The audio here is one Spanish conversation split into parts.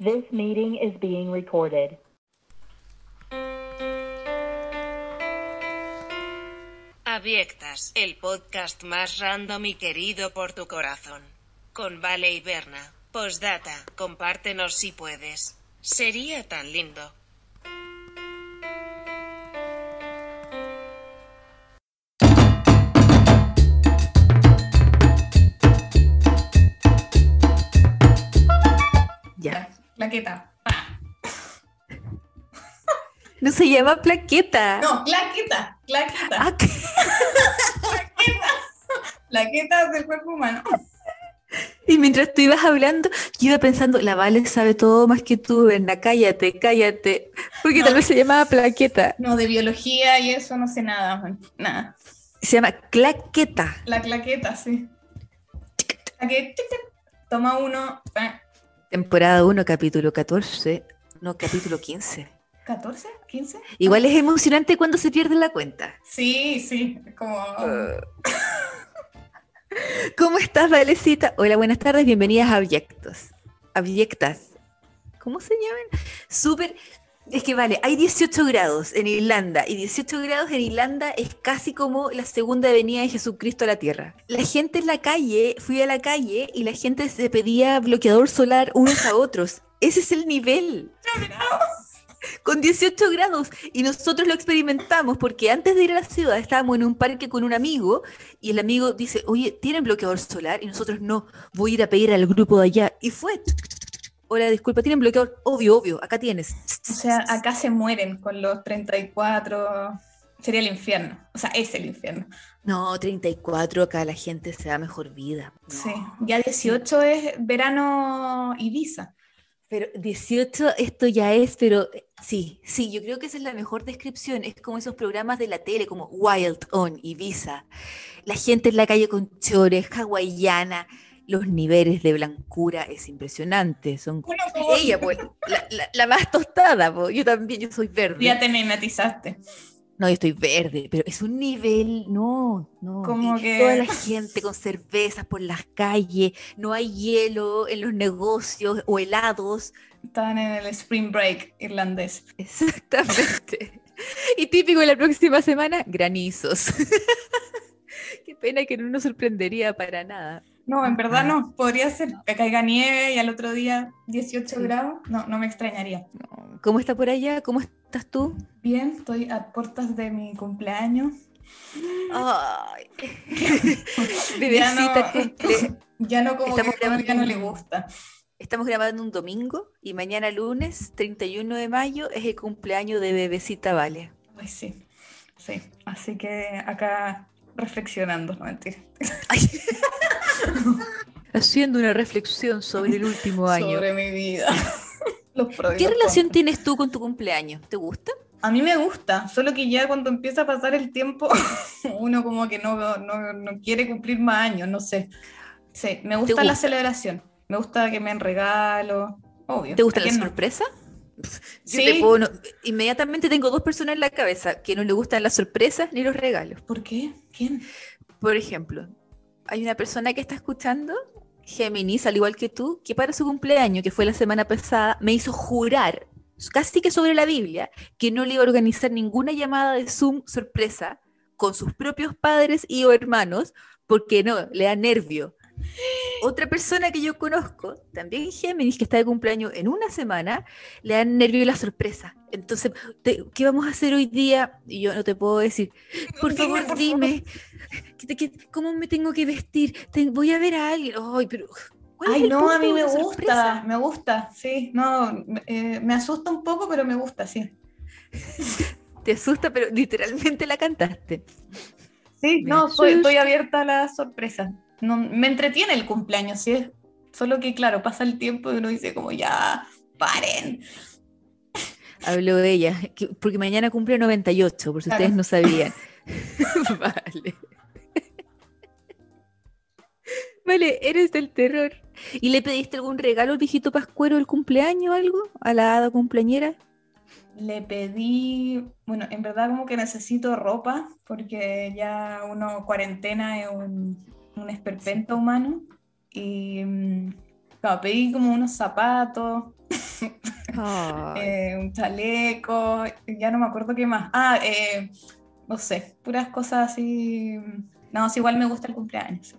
This meeting is being recorded. Abyectas, el podcast más random y querido por tu corazón. Con Vale y Berna. Postdata, compártenos si puedes. Sería tan lindo. Plaqueta. No se llama plaqueta. No, claqueta. Claqueta. Ah, ¿qué? Plaquetas del cuerpo humano. Y mientras tú ibas hablando, yo iba pensando, la Vale sabe todo más que tú, Berna, cállate, cállate. Porque tal vez se llamaba plaqueta. No, de biología y eso no sé nada. Nada. Se llama claqueta. La claqueta, sí. Toma uno. Temporada 1, capítulo 14. No, capítulo 15. ¿14? ¿15? Igual es emocionante cuando se pierde la cuenta. Sí, sí. Como. ¿Cómo estás, Valecita? Hola, buenas tardes, bienvenidas a Abyectos. Abyectas. ¿Cómo se llaman? Súper. Es que vale, hay 18 grados en Irlanda y 18 grados en Irlanda es casi como la segunda venida de Jesucristo a la Tierra. La gente en la calle, fui a la calle y la gente se pedía bloqueador solar unos a otros. Ese es el nivel. Con 18 grados y nosotros lo experimentamos porque antes de ir a la ciudad estábamos en un parque con un amigo y el amigo dice, oye, ¿tienen bloqueador solar? Y nosotros no, voy a ir a pedir al grupo de allá. Y fue, hola, disculpa, ¿tienen bloqueador? Obvio, obvio, acá tienes. O sea, acá se mueren con los 34. Sería el infierno. O sea, es el infierno. No, 34, acá la gente se da mejor vida. No. Sí. Ya 18 es verano Ibiza. Pero 18, esto ya es, pero eh, sí, sí, yo creo que esa es la mejor descripción. Es como esos programas de la tele, como Wild On, Ibiza. La gente en la calle con chores, hawaiana, los niveles de blancura es impresionante. Son Bueno, ella, pues, la, la- la más tostada, pues. Yo también, yo soy verde. Ya te mimetizaste. No, yo estoy verde, pero es un nivel, no, no. Como y que- Toda la gente con cervezas por las calles, no hay hielo en los negocios o helados. Estaban en el Spring Break irlandés. Exactamente. Y típico de la próxima semana, granizos. Qué pena que no nos sorprendería para nada. No, en verdad no. Podría ser que caiga nieve y al otro día 18 Sí. grados. No, no me extrañaría. ¿Cómo está por allá? ¿Cómo estás tú? Bien, estoy a puertas de mi cumpleaños. Ay. Ya Bebecita no- cumple. Ya no como Estamos que a Mónica no le gusta. Estamos grabando un domingo y mañana lunes, 31 de mayo, es el cumpleaños de Bebecita Vale. Ay, sí. Sí. Así que acá reflexionando, no mentira. Haciendo una reflexión sobre el último año. Sobre mi vida. Los pros y ¿Qué los relación contras. tienes tú con tu cumpleaños? ¿Te gusta? A mí me gusta, solo que ya cuando empieza a pasar el tiempo, uno como que no, no, no quiere cumplir más años, no sé. Sí, me gusta, la celebración, me gusta que me den regalos, obvio. ¿Te gusta ¿a la no? sorpresa? Yo Sí. te puedo no- inmediatamente tengo dos personas en la cabeza que no le gustan las sorpresas ni los regalos. ¿Por qué? ¿Quién? Por ejemplo, hay una persona que está escuchando, Géminis, al igual que tú, que para su cumpleaños, que fue la semana pasada, me hizo jurar, casi que sobre la Biblia, que no le iba a organizar ninguna llamada de Zoom sorpresa con sus propios padres y o hermanos, porque no, le da nervio. Otra persona que yo conozco, también Géminis, que está de cumpleaños en una semana, le da nervio la sorpresa. Entonces, te- ¿qué vamos a hacer hoy día? Y yo no te puedo decir, por Dime, favor, por favor. dime, ¿qué te- qué- ¿cómo me tengo que vestir? Te- voy a ver a alguien. Ay, pero. ¿cuál es Ay, el no, a mí me gusta, sorpresa? me gusta, sí, no, eh, me asusta un poco, pero me gusta, sí. Te asusta, pero literalmente la cantaste. Sí, Me no, soy- estoy abierta a la sorpresa. No, me entretiene el cumpleaños, sí es. Solo que, claro, pasa el tiempo y uno dice como, ya, paren. Habló de ella, que- porque mañana cumple 98, por si Claro. ustedes no sabían. vale. Vale, eres del terror. ¿Y le pediste algún regalo al viejito Pascuero del cumpleaños o algo? ¿A la hada cumpleañera? Le pedí, bueno, en verdad como que necesito ropa, porque ya uno cuarentena es un, un esperpento humano. Y mm, pedí como unos zapatos, eh, un chaleco, ya no me acuerdo qué más. Ah, eh, no sé, puras cosas así. No, sí, igual me gusta el cumpleaños.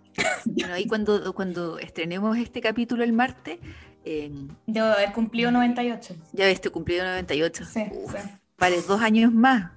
Bueno, ahí cuando, cuando estrenemos este capítulo el martes, eh, Debo haber cumplido 98. ya ves, te cumplido 98. Sí, Uf, sí. Vale, dos años más.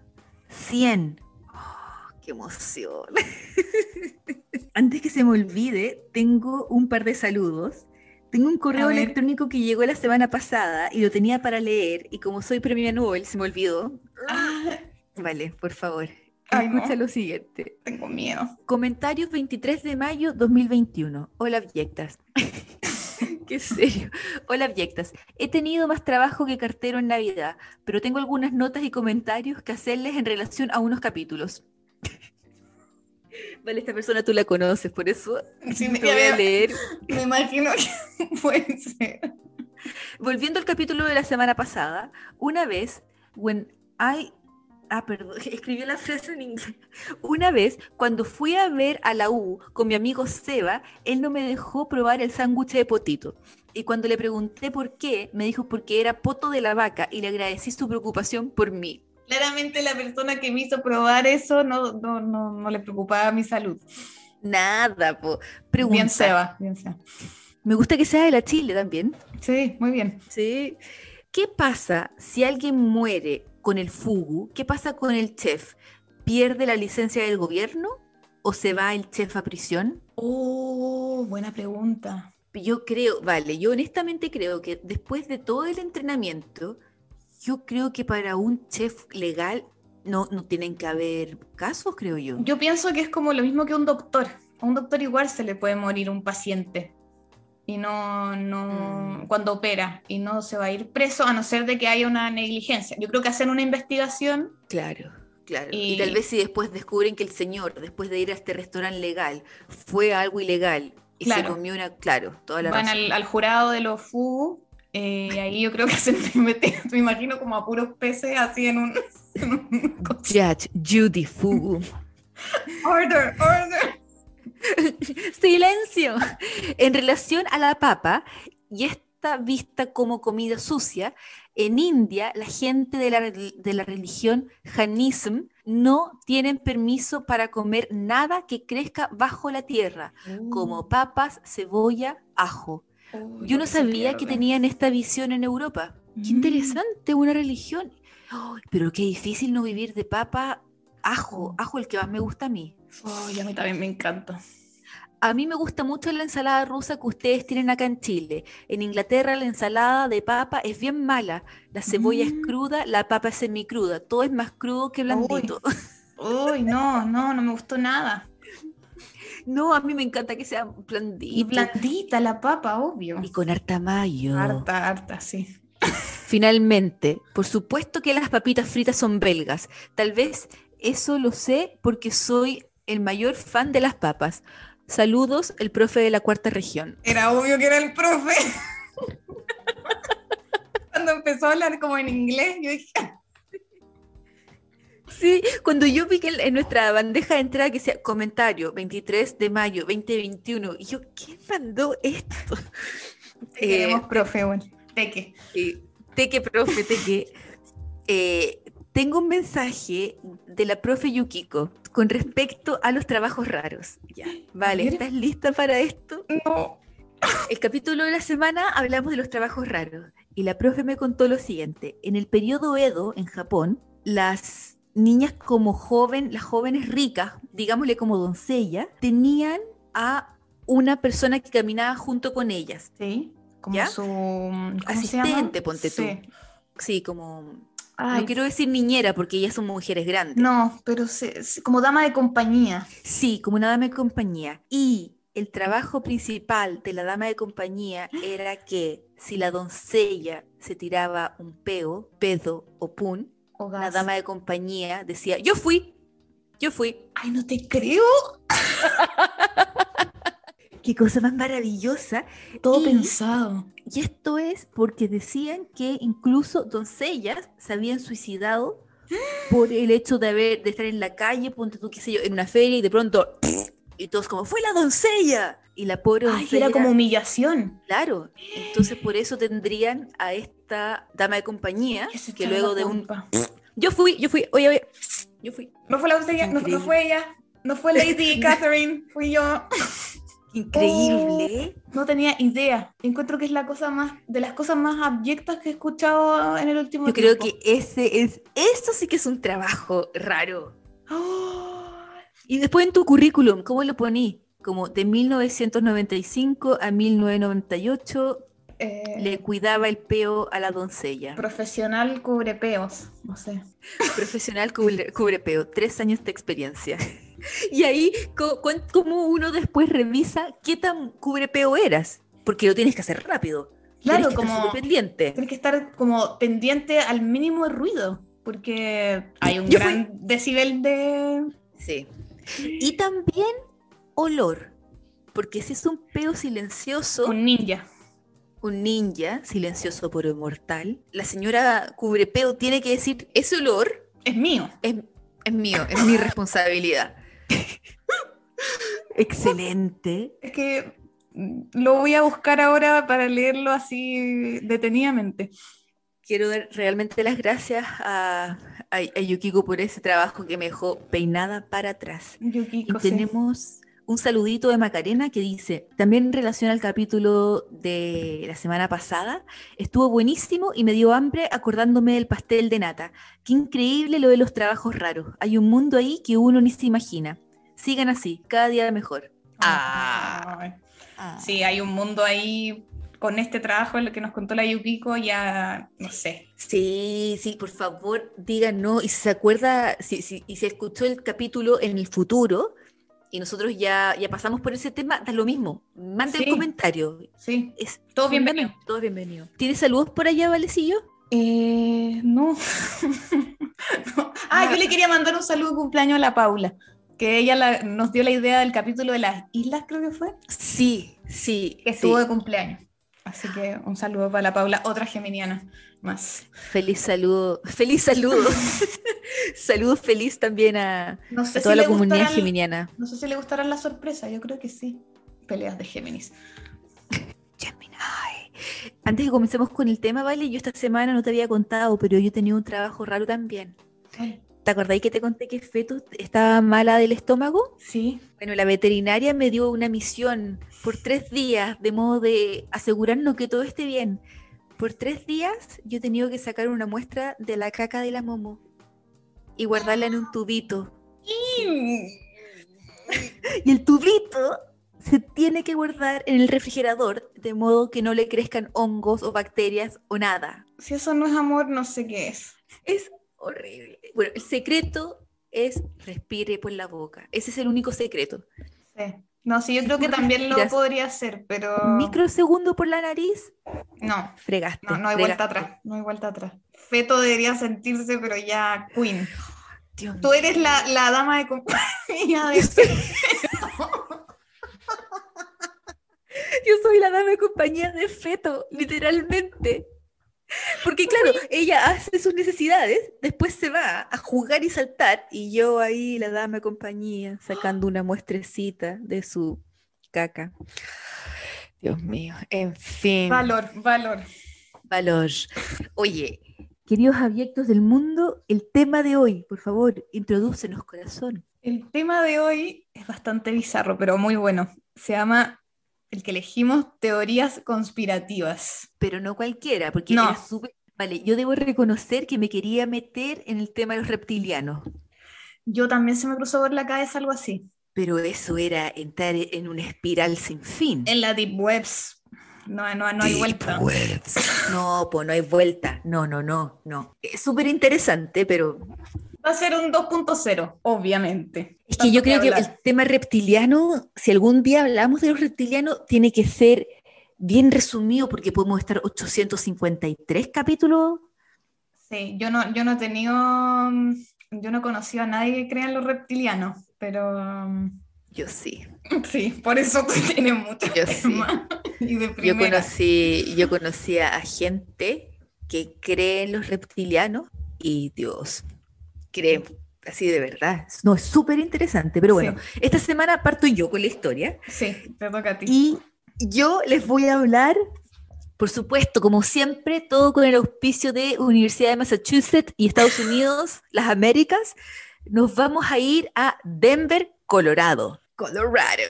100. Oh, ¡Qué emoción! Antes que se me olvide, tengo un par de saludos. Tengo un correo electrónico que llegó la semana pasada y lo tenía para leer y como soy premio Nobel se me olvidó. Ah, Vale, por favor. Ay, no. Escucha lo siguiente. tengo miedo. Comentarios 23 de mayo 2021. Hola, abyectas. Qué serio. Hola, abyectas. He tenido más trabajo que cartero en Navidad, pero tengo algunas notas y comentarios que hacerles en relación a unos capítulos. Vale, esta persona tú la conoces, por eso Sí, me, voy a leer. me imagino que puede ser. Volviendo al capítulo de la semana pasada, una vez, when I... Ah, perdón, escribió la frase en inglés. Una vez, cuando fui a ver a la U con mi amigo Seba, él no me dejó probar el sándwich de potito. Y cuando le pregunté por qué, me dijo porque era poto de la vaca y le agradecí su preocupación por mí. Claramente la persona que me hizo probar eso no, no, no, no le preocupaba mi salud. Nada, po. Pregunta. Bien Seba, bien Seba. Me gusta que sea de la Chile también. Sí, muy bien. Sí. ¿Qué pasa si alguien muere con el fugu? ¿Qué pasa con el chef? ¿Pierde la licencia del gobierno o se va el chef a prisión? Oh, buena pregunta. Yo creo, vale, yo honestamente creo que después de todo el entrenamiento, yo creo que para un chef legal no, no tienen que haber casos, creo yo. Yo pienso que es como lo mismo que un doctor. A un doctor igual se le puede morir un paciente. Y no, no, Mm. cuando opera. Y no se va a ir preso a no ser de que haya una negligencia. Yo creo que hacen una investigación. Claro, claro. Y... Y- tal vez si después descubren que el señor, después de ir a este restaurante legal, fue a algo ilegal y se comió una, claro, toda la van razón. al, al jurado de los FUGU. Eh, ahí yo creo que una investigación. Me imagino como a puros peces así en un. en un coche. Judge Judy Fugu. order, order. Silencio. En relación a la papa, y esta vista como comida sucia, en India la gente de la, de la religión Jainism no tienen permiso para comer nada que crezca bajo la tierra, como papas, cebolla, ajo. Uy, Yo no sabía que tenían esta visión en Europa. Qué Mm. interesante, una religión. Pero qué difícil no vivir de papa, ajo, ajo el que más me gusta a mí. Ay, a mí también me encanta. A mí me gusta mucho la ensalada rusa que ustedes tienen acá en Chile. En Inglaterra la ensalada de papa es bien mala. La cebolla es Mm. cruda, la papa es semicruda. Todo es más crudo que blandito. Uy, no, no, no me gustó nada. No, a mí me encanta que sea blandito. Y blandita la papa, obvio. Y con harta mayo. Harta, harta, sí. Finalmente, por supuesto que las papitas fritas son belgas. Tal vez eso lo sé porque soy el mayor fan de las papas. Saludos, el profe de la cuarta región. Era obvio que era el profe. Cuando empezó a hablar como en inglés, yo dije, Sí, cuando yo vi que en, nuestra bandeja de entrada que decía comentario 23 de mayo 2021, y yo, ¿quién mandó esto? te Eh, queremos profe, bueno. Teque. eh, teque, profe, teque. Eh, tengo un mensaje de la profe Yukiko con respecto a los trabajos raros. Ya, vale. ¿estás lista para esto? No. El capítulo de la semana hablamos de los trabajos raros y la profe me contó lo siguiente. En el periodo Edo, en Japón, las niñas como joven, las jóvenes ricas, digámosle como doncella, tenían a una persona que caminaba junto con ellas. Sí, como ¿Ya? su ¿cómo se Asistente, ponte tú. Sí. Sí, como... Ay, no quiero decir niñera porque ellas son mujeres grandes. no, pero se- se- como dama de compañía. Sí, como una dama de compañía. Y el trabajo principal de la dama de compañía era que si la doncella se tiraba un peo, pedo o pun, La gas. dama de compañía decía, yo fui, yo fui. Ay, no te creo. Qué cosa más maravillosa. Todo Y- pensado. Y esto es porque decían que incluso doncellas se habían suicidado por el hecho de haber de estar en la calle, ponte tú, qué sé yo, en una feria y de pronto y todos como fue la doncella. y la pobre Ay, doncella, era como humillación. claro, entonces por eso tendrían a esta dama de compañía Que luego de un yo fui, yo fui, oye, oye, yo fui, No fue la doncella, no, no fue ella, no fue Lady Catherine, fui yo. increíble. No tenía idea. Encuentro que es la cosa más, de las cosas más abyectas que he escuchado en el último Yo creo que ese es, eso sí que es un trabajo raro. Oh, Y después en tu currículum, ¿cómo lo poní? Como de 1995 a 1998 eh, le cuidaba el peo a la doncella. profesional cubre peos, no sé. Profesional cubre, cubre peo, tres años de experiencia. Y ahí, co- cuán- ¿cómo uno después revisa qué tan cubre peo eras? Porque lo tienes que hacer rápido. Claro, Tienes que estar como pendiente. tienes que estar como pendiente al mínimo de ruido, porque hay un Yo gran decibel de... Sí. Y también olor. Porque si es un peo silencioso, Un ninja. Un ninja, silencioso pero mortal, la señora cubrepeo tiene que decir, ese olor Es mío. es, es mío, es mi responsabilidad. Excelente. Es que lo voy a buscar ahora para leerlo así detenidamente. Quiero dar realmente las gracias a, a, a Yukiko por ese trabajo que me dejó peinada para atrás. Y Yukiko, sí. Un saludito de Macarena que dice, también en relación al capítulo de la semana pasada, estuvo buenísimo y me dio hambre acordándome del pastel de nata. Qué increíble lo de los trabajos raros. Hay un mundo ahí que uno ni se imagina. Sigan así, cada día mejor. Ay. Sí, hay un mundo ahí con este trabajo, lo que nos contó la Yukiko, ya no sé. Sí, sí, por favor, díganos. Y si se acuerda, si, si, y si escuchó el capítulo en el futuro y nosotros ya, ya pasamos por ese tema, da lo mismo. Mande Sí. el comentario. Sí. Es Todo bienvenido. Todo bienvenido. ¿Tienes saludos por allá, Valecillo? Eh, no. No. Ah, yo le quería mandar un saludo de cumpleaños a la Paula, que ella la- nos dio la idea del capítulo de las islas, creo que fue, Sí, sí. que estuvo sí. de cumpleaños. Así que un saludo para la Paula, otra geminiana más. Feliz saludo. Feliz saludo. Saludos feliz también a, No sé a toda si la comunidad gustarán- geminiana. No sé si le gustará la sorpresa, yo creo que sí. Peleas de Géminis. Gemini. Antes de que comencemos con el tema, Vale, yo esta semana no te había contado, pero yo tenía un trabajo raro también. ¿Te acordáis que te conté que Fetus estaba mala del estómago? Sí. Bueno, la veterinaria me dio una misión por tres días, de modo de asegurarnos que todo esté bien. Por tres días yo he tenido que sacar una muestra de la caca de la momo y guardarla en un tubito. Y el tubito se tiene que guardar en el refrigerador, de modo que no le crezcan hongos o bacterias o nada. Si eso no es amor, no sé qué es. Es horrible. Bueno, el secreto es respire por la boca. Ese es el único secreto. Sí. No, sí, yo creo que también lo podría hacer, pero Un microsegundo por la nariz, no, fregaste. no, no hay vuelta atrás, no hay vuelta atrás. Feto debería sentirse, pero ya queen. Dios Tú eres la, la dama de compañía de Yo soy la dama de compañía de feto, literalmente. Porque claro, ella hace sus necesidades, después se va a jugar y saltar, y yo ahí, la dama compañía, sacando una muestrecita de su caca. Dios mío, en fin. valor, valor. Valor. Oye, queridos abyectos del mundo, el tema de hoy, por favor, introdúcenos, corazón. El tema de hoy es bastante bizarro, pero muy bueno. Se llama el que elegimos teorías conspirativas. Pero no cualquiera, porque No. era Vale, yo debo reconocer que me quería meter en el tema de los reptilianos, Yo también se me cruzó por la cabeza algo así. pero eso era entrar en una espiral sin fin. En la Deep Webs. No, no, no hay Deep vuelta. webs. No, pues no hay vuelta. No, no, no, no. Es súper interesante, pero Va a ser un 2.0, obviamente. es que yo creo que el tema reptiliano, si algún día hablamos de los reptilianos, tiene que ser bien resumido porque podemos estar 853 capítulos. Sí, yo no, yo no he tenido, mm, yo no he conocido a nadie que crea en los reptilianos, pero mm, Yo sí. sí, por eso tú tienes mucho Yo sí. tema. Y de Yo conocí, yo conocía a gente que cree en los reptilianos y Dios, cree así de verdad. No, es súper interesante, pero bueno, esta semana parto yo con la historia. Sí, te toca a ti. Y yo les voy a hablar, por supuesto, como siempre, todo con el auspicio de Universidad de Massachusetts y Estados Unidos, las Américas. Nos vamos a ir a Denver, Colorado. Colorado.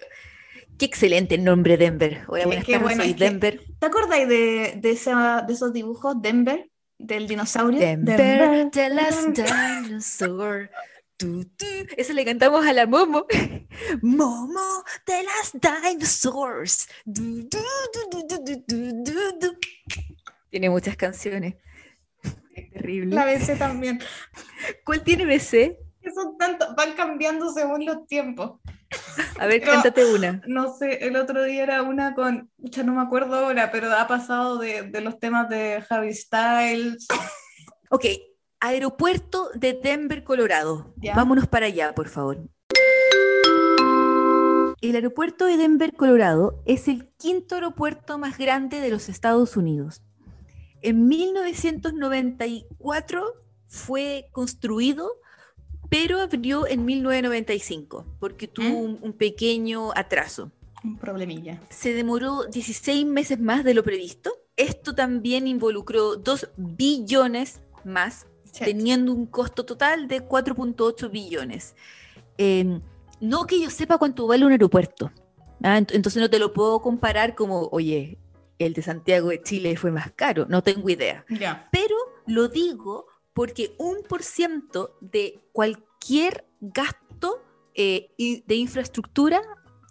Qué excelente el nombre Denver. Hola, buenas Qué tardes, bueno, soy es que- Denver. ¿Te acordáis de, de, esa- de esos dibujos, Denver, del dinosaurio? Denver, the last dinosaur. Eso le cantamos a la Momo. Momo, the last dinosaurs. Du, du, du, du, du, du, du, du. Tiene muchas canciones. Es terrible. La BC también. ¿Cuál tiene BC? Que son tanto, van cambiando según los tiempos. A ver, Pero- cántate una. No sé, el otro día era una con, ya no me acuerdo ahora, pero ha pasado de, de los temas de Harry Styles. Ok, aeropuerto de Denver, Colorado. Ya. Vámonos para allá, por favor. El aeropuerto de Denver, Colorado, es el quinto aeropuerto más grande de los Estados Unidos. En 1994 fue construido, pero abrió en 1995, porque tuvo ¿Mm? un- un pequeño atraso Un problemilla. se demoró 16 meses más de lo previsto. Esto también involucró 2 billones más, teniendo un costo total de 4.8 billones. Eh, no que yo sepa cuánto vale un aeropuerto. ¿ah? Ent- Entonces no te lo puedo comparar como, oye, el de Santiago de Chile fue más caro. No tengo idea. Ya. Pero lo digo porque un por ciento de cualquier gasto eh, de infraestructura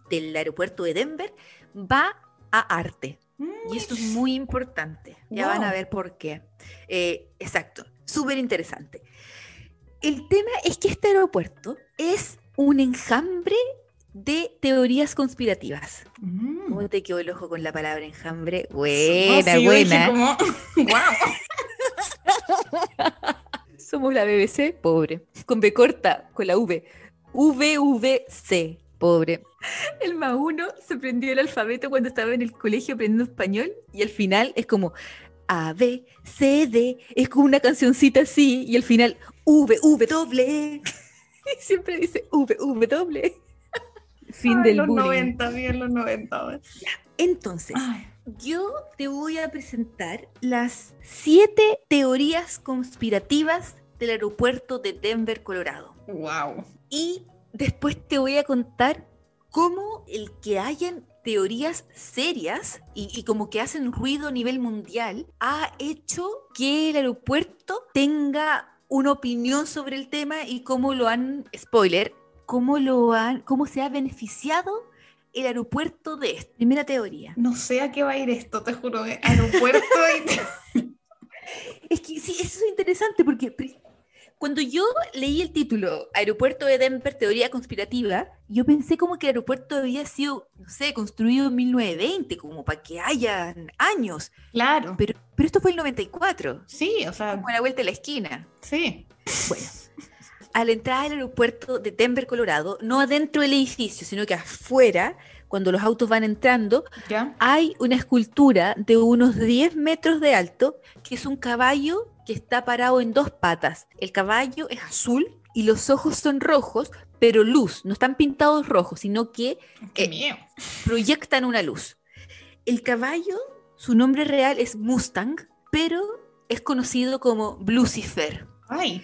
del aeropuerto de Denver va a arte. Y esto es muy importante. Ya van a ver por qué. Eh, exacto, súper interesante. El tema es que este aeropuerto es un enjambre de teorías conspirativas. Mm. ¿Cómo te quedó el ojo con la palabra enjambre? Buena, sí, yo dije buena. como, wow. Somos la BBC, pobre. Con B corta, con la V. VVC, pobre. El más uno se aprendió el alfabeto cuando estaba en el colegio aprendiendo español y al final es como A, B, C, D. Es como una cancioncita así y al final V, V, doble. Y siempre dice V, V, doble. Fin Ay, del los bullying. 90, bien los 90. Entonces, Ay, yo te voy a presentar las siete teorías conspirativas del aeropuerto de Denver, Colorado. wow. Y después te voy a contar cómo el que hayan teorías serias y, y como que hacen ruido a nivel mundial ha hecho que el aeropuerto tenga una opinión sobre el tema y cómo lo han, spoiler, cómo lo han, cómo se ha beneficiado el aeropuerto de esto. Primera teoría. No sé a qué va a ir esto, te juro. eh. Aeropuerto y... Es que sí, eso es interesante porque cuando yo leí el título Aeropuerto de Denver, teoría conspirativa, yo pensé como que el aeropuerto había sido, no sé, construido en 1920, como para que hayan años. Claro. Pero, pero esto fue el 94, Sí, o sea, como a la vuelta de la esquina. sí. Bueno, a la entrada del aeropuerto de Denver, Colorado, no adentro del edificio, sino que afuera, cuando los autos van entrando, ¿Ya? hay una escultura de unos 10 metros de alto, que es un caballo que está parado en dos patas. El caballo es azul y los ojos son rojos, pero luz, no están pintados rojos, sino que Eh, proyectan una luz. El caballo, su nombre real es Mustang, pero es conocido como Lucifer. Ay,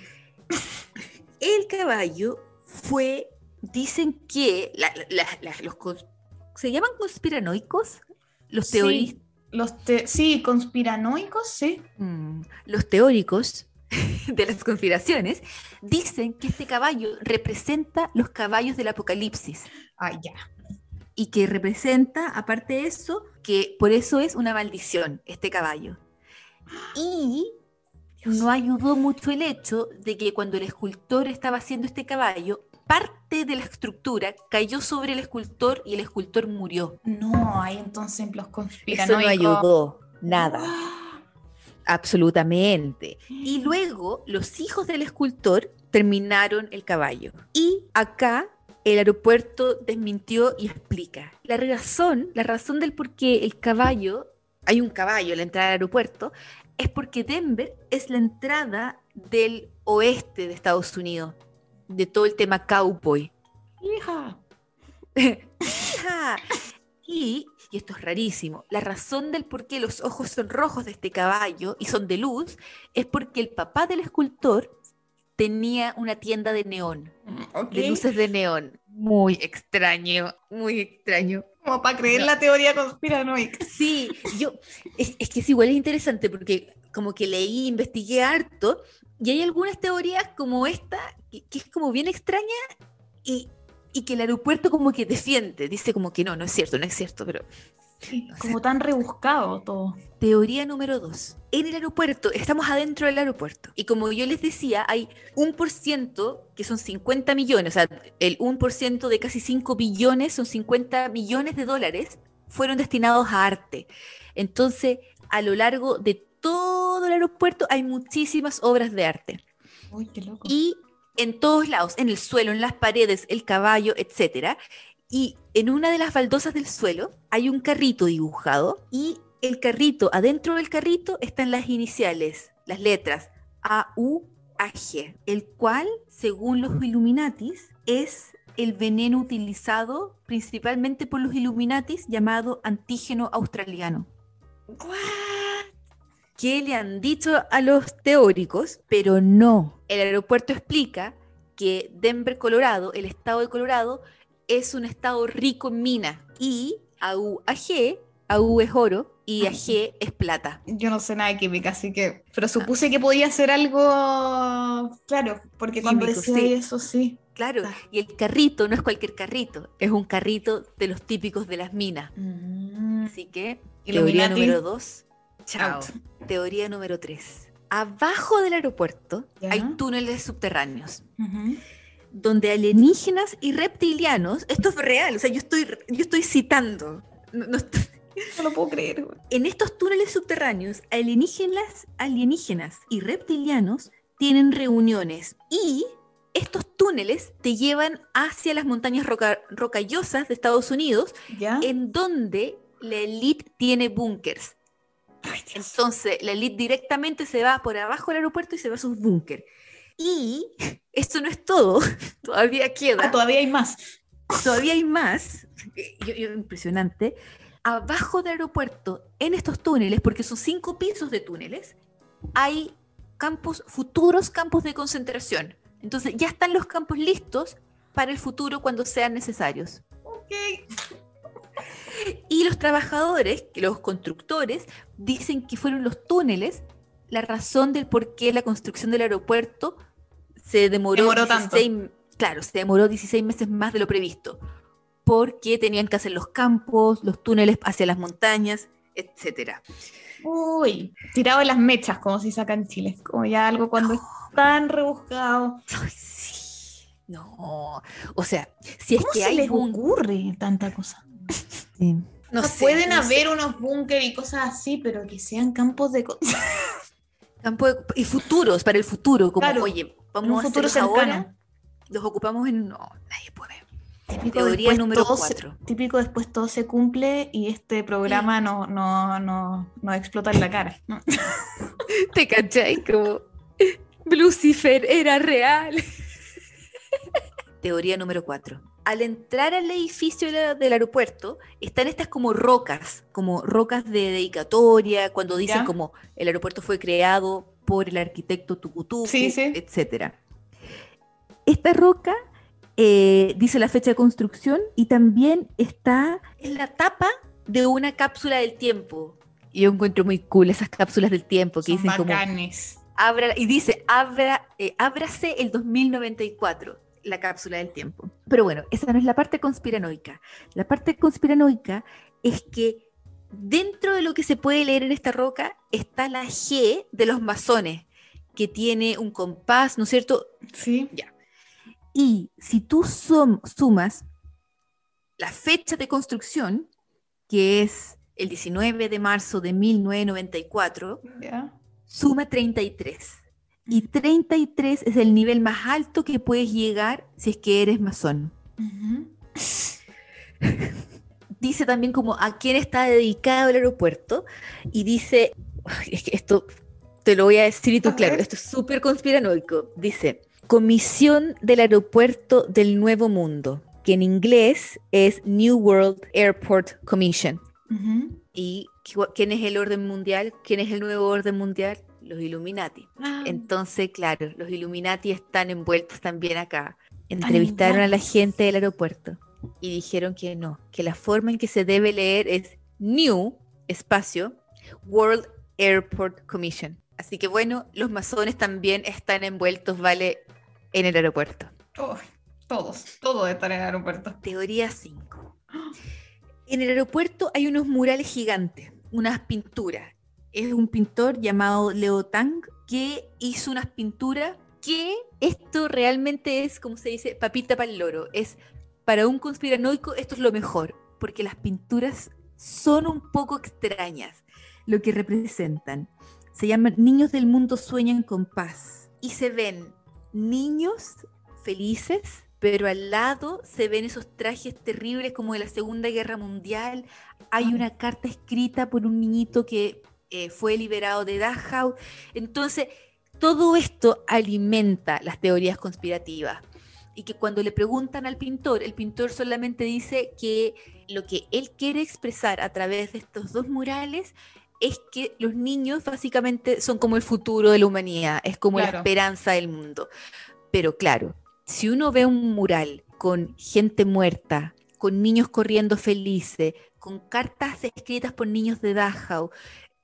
El caballo fue, dicen que la- la- la- los, ¿se llaman conspiranoicos? Los Sí. teoristas. Los te- sí, conspiranoicos, sí. Mm, los teóricos de las conspiraciones dicen que este caballo representa los caballos del apocalipsis Ay, ya. y que representa, aparte de eso, que por eso es una maldición este caballo. Y no ayudó mucho el hecho de que cuando el escultor estaba haciendo este caballo, parte de la estructura cayó sobre el escultor y el escultor murió. No, hay entonces los Eso conspiranoicos. no ayudó, nada. Absolutamente. Y luego los hijos del escultor terminaron el caballo. Y acá el aeropuerto desmintió y explica. La razón, la razón del por qué el caballo, hay un caballo en la entrada al aeropuerto, es porque Denver es la entrada del oeste de Estados Unidos. De todo el tema cowboy. Hija. Ah, y, y esto es rarísimo, la razón del por qué los ojos son rojos de este caballo y son de luz es porque el papá del escultor tenía una tienda de neón, Ok. de luces de neón. Muy extraño, muy extraño. Como para creer No. la teoría conspiranoica. Sí, yo, es, es que es igual es interesante porque como que leí, investigué harto y hay algunas teorías como esta que, que es como bien extraña y, y que el aeropuerto como que defiende, dice como que no, no es cierto, no es cierto, pero Sí, como tan rebuscado todo. Teoría número dos. En el aeropuerto, estamos adentro del aeropuerto. Y como yo les decía, hay un por ciento, que son 50 millones, o sea, el 1% de casi 5 billones son 50 millones de dólares, fueron destinados a arte. Entonces, a lo largo de todo el aeropuerto hay muchísimas obras de arte. Uy, qué loco. Y en todos lados, en el suelo, en las paredes, el caballo, etcétera. Y en una de las baldosas del suelo hay un carrito dibujado y el carrito, adentro del carrito están las iniciales, las letras A, U, A, G, el cual, según los Illuminatis, es el veneno utilizado principalmente por los Illuminatis llamado antígeno australiano. ¿Qué le han dicho a los teóricos? Pero no. El aeropuerto explica que Denver, Colorado, el estado de Colorado, es un estado rico en mina y AU, AG, AU es oro y AG es plata. Yo no sé nada de química, así que. Pero supuse que podía ser algo. Claro, porque cuando decía sí. eso, sí. Claro, Claro. y el carrito no es cualquier carrito, es un carrito de los típicos de las minas. Mm, Así que, teoría número dos. Chao. out. Teoría número tres. Abajo del aeropuerto hay túneles subterráneos. Donde alienígenas y reptilianos, esto es real, o sea, yo estoy, yo estoy citando, no- no estoy- No lo puedo creer. en estos túneles subterráneos, alienígenas, alienígenas y reptilianos tienen reuniones y estos túneles te llevan hacia las montañas roca- rocallosas de Estados Unidos, ¿Ya? en donde la elite tiene búnkers. Ay. Entonces, la elite directamente se va por abajo del aeropuerto y se va a sus búnkers. Y esto no es todo, todavía queda. Ah, todavía hay más. todavía hay más, yo- yo- impresionante, abajo del aeropuerto, en estos túneles, porque son cinco pisos de túneles, hay campos, futuros campos de concentración. Entonces ya están los campos listos para el futuro cuando sean necesarios. Ok. Y los trabajadores, los constructores, dicen que fueron los túneles la razón del por qué la construcción del aeropuerto se demoró, Demoró tanto. 16 claro, se demoró 16 meses más de lo previsto, porque tenían que hacer los campos, los túneles hacia las montañas, etcétera. Uy, tirado de las mechas, como si saca en Chile. Como ya algo cuando es tan rebuscado. Ay, sí. No, o sea, si es ¿Cómo que se hay les un ocurre tanta cosa? No sé, pueden no sé. haber unos búnker y cosas así, pero que sean campos de. Campo de- y futuros para el futuro, como Claro, oye, vamos un a futuro ahora, los ocupamos en no, nadie puede. Típico Teoría número todo se- cuatro. típico después todo se cumple y este programa no, no, no, no explota en la cara. ¿no? ¿Te cachai? Como Lucifer era real. Teoría número 4. Al entrar al edificio del aeropuerto, están estas como rocas, como rocas de dedicatoria, cuando dicen Ya. como el aeropuerto fue creado por el arquitecto Tucutucu, Sí, sí. etc. Esta roca eh, dice la fecha de construcción y también está en la tapa de una cápsula del tiempo. Yo encuentro muy cool esas cápsulas del tiempo que Son dicen como abra, y dice abra, eh, ábrase el 2094, la cápsula del tiempo. Pero bueno, esa no es la parte conspiranoica. La parte conspiranoica es que dentro de lo que se puede leer en esta roca está la G de los masones, que tiene un compás, ¿no es cierto? Sí. Y si tú sum- sumas la fecha de construcción, que es el 19 de marzo de 1994, Ya. suma 33. Y 33 es el nivel más alto que puedes llegar si es que eres masón. Dice también como a quién está dedicado el aeropuerto y dice, ay, es que esto te lo voy a decir y tú, claro, esto es súper conspiranoico. Dice, Comisión del Aeropuerto del Nuevo Mundo, que en inglés es New World Airport Commission. ¿Y qui- quién es el orden mundial? ¿Quién es el nuevo orden mundial? Los Illuminati. Ah, Entonces, claro, los Illuminati están envueltos también acá. Entrevistaron a la gente del aeropuerto y dijeron que no, que la forma en que se debe leer es New, espacio, World Airport Commission. Así que bueno, los masones también están envueltos, ¿vale? En el aeropuerto. oh, todos, todo de estar en el aeropuerto. Teoría 5. En el aeropuerto hay unos murales gigantes, unas pinturas. Es un pintor llamado Leo Tang que hizo unas pinturas que esto realmente es, como se dice, papita para el loro. Es para un conspiranoico esto es lo mejor, porque las pinturas son un poco extrañas lo que representan. Se llaman Niños del Mundo Sueñan con Paz y se ven niños felices, pero al lado se ven esos trajes terribles como de la Segunda Guerra Mundial. Hay una carta escrita por un niñito que eh, fue liberado de Dachau. Entonces, todo esto alimenta las teorías conspirativas. Y que cuando le preguntan al pintor, el pintor solamente dice que lo que él quiere expresar a través de estos dos murales es que los niños básicamente son como el futuro de la humanidad, es como la esperanza del mundo. Pero claro, si uno ve un mural con gente muerta, con niños corriendo felices, con cartas escritas por niños de Dachau,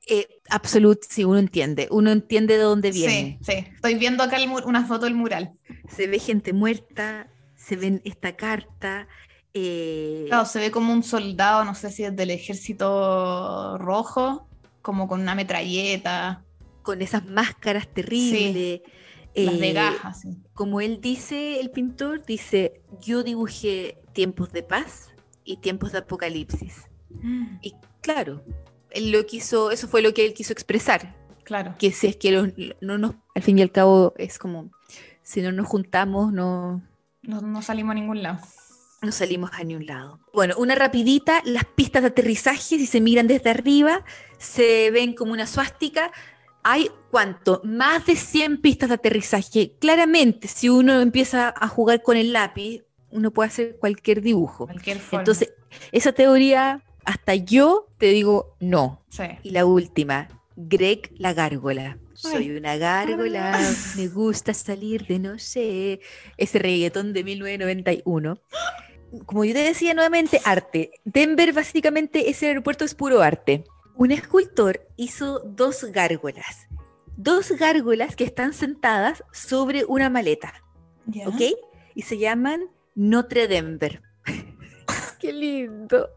eh, absolut, sí, uno entiende, uno entiende de dónde viene. Sí, sí. Estoy viendo acá el una foto del mural. Se ve gente muerta, se ven esta carta. eh, Claro, se ve como un soldado, no sé si es del ejército rojo, como con una metralleta, con esas máscaras terribles. las de eh, gajas. sí. como él dice, el pintor, dice, yo dibujé tiempos de paz y tiempos de apocalipsis. Mm, Y claro, él lo quiso, eso fue lo que él quiso expresar, Claro. que si es que los- no nos, al fin y al cabo es como, si no nos juntamos, no, No, no salimos a ningún lado. no salimos a ni un lado. Bueno, una rapidita, las pistas de aterrizaje, si se miran desde arriba, se ven como una suástica. Hay, ¿cuánto? Más de 100 pistas de aterrizaje. Claramente, si uno empieza a jugar con el lápiz, uno puede hacer cualquier dibujo. Cualquier forma. Entonces, esa teoría, hasta yo te digo no. Sí. Y la última, Greg la gárgola. Soy Ay. una gárgola, Ah. me gusta salir de no sé, ese reggaetón de 1991. Como yo te decía nuevamente, arte. Denver básicamente ese aeropuerto es puro arte. Un escultor hizo dos gárgolas. Dos gárgolas que están sentadas sobre una maleta. Ya. ¿ok? Y se llaman Notre Denver. Qué lindo.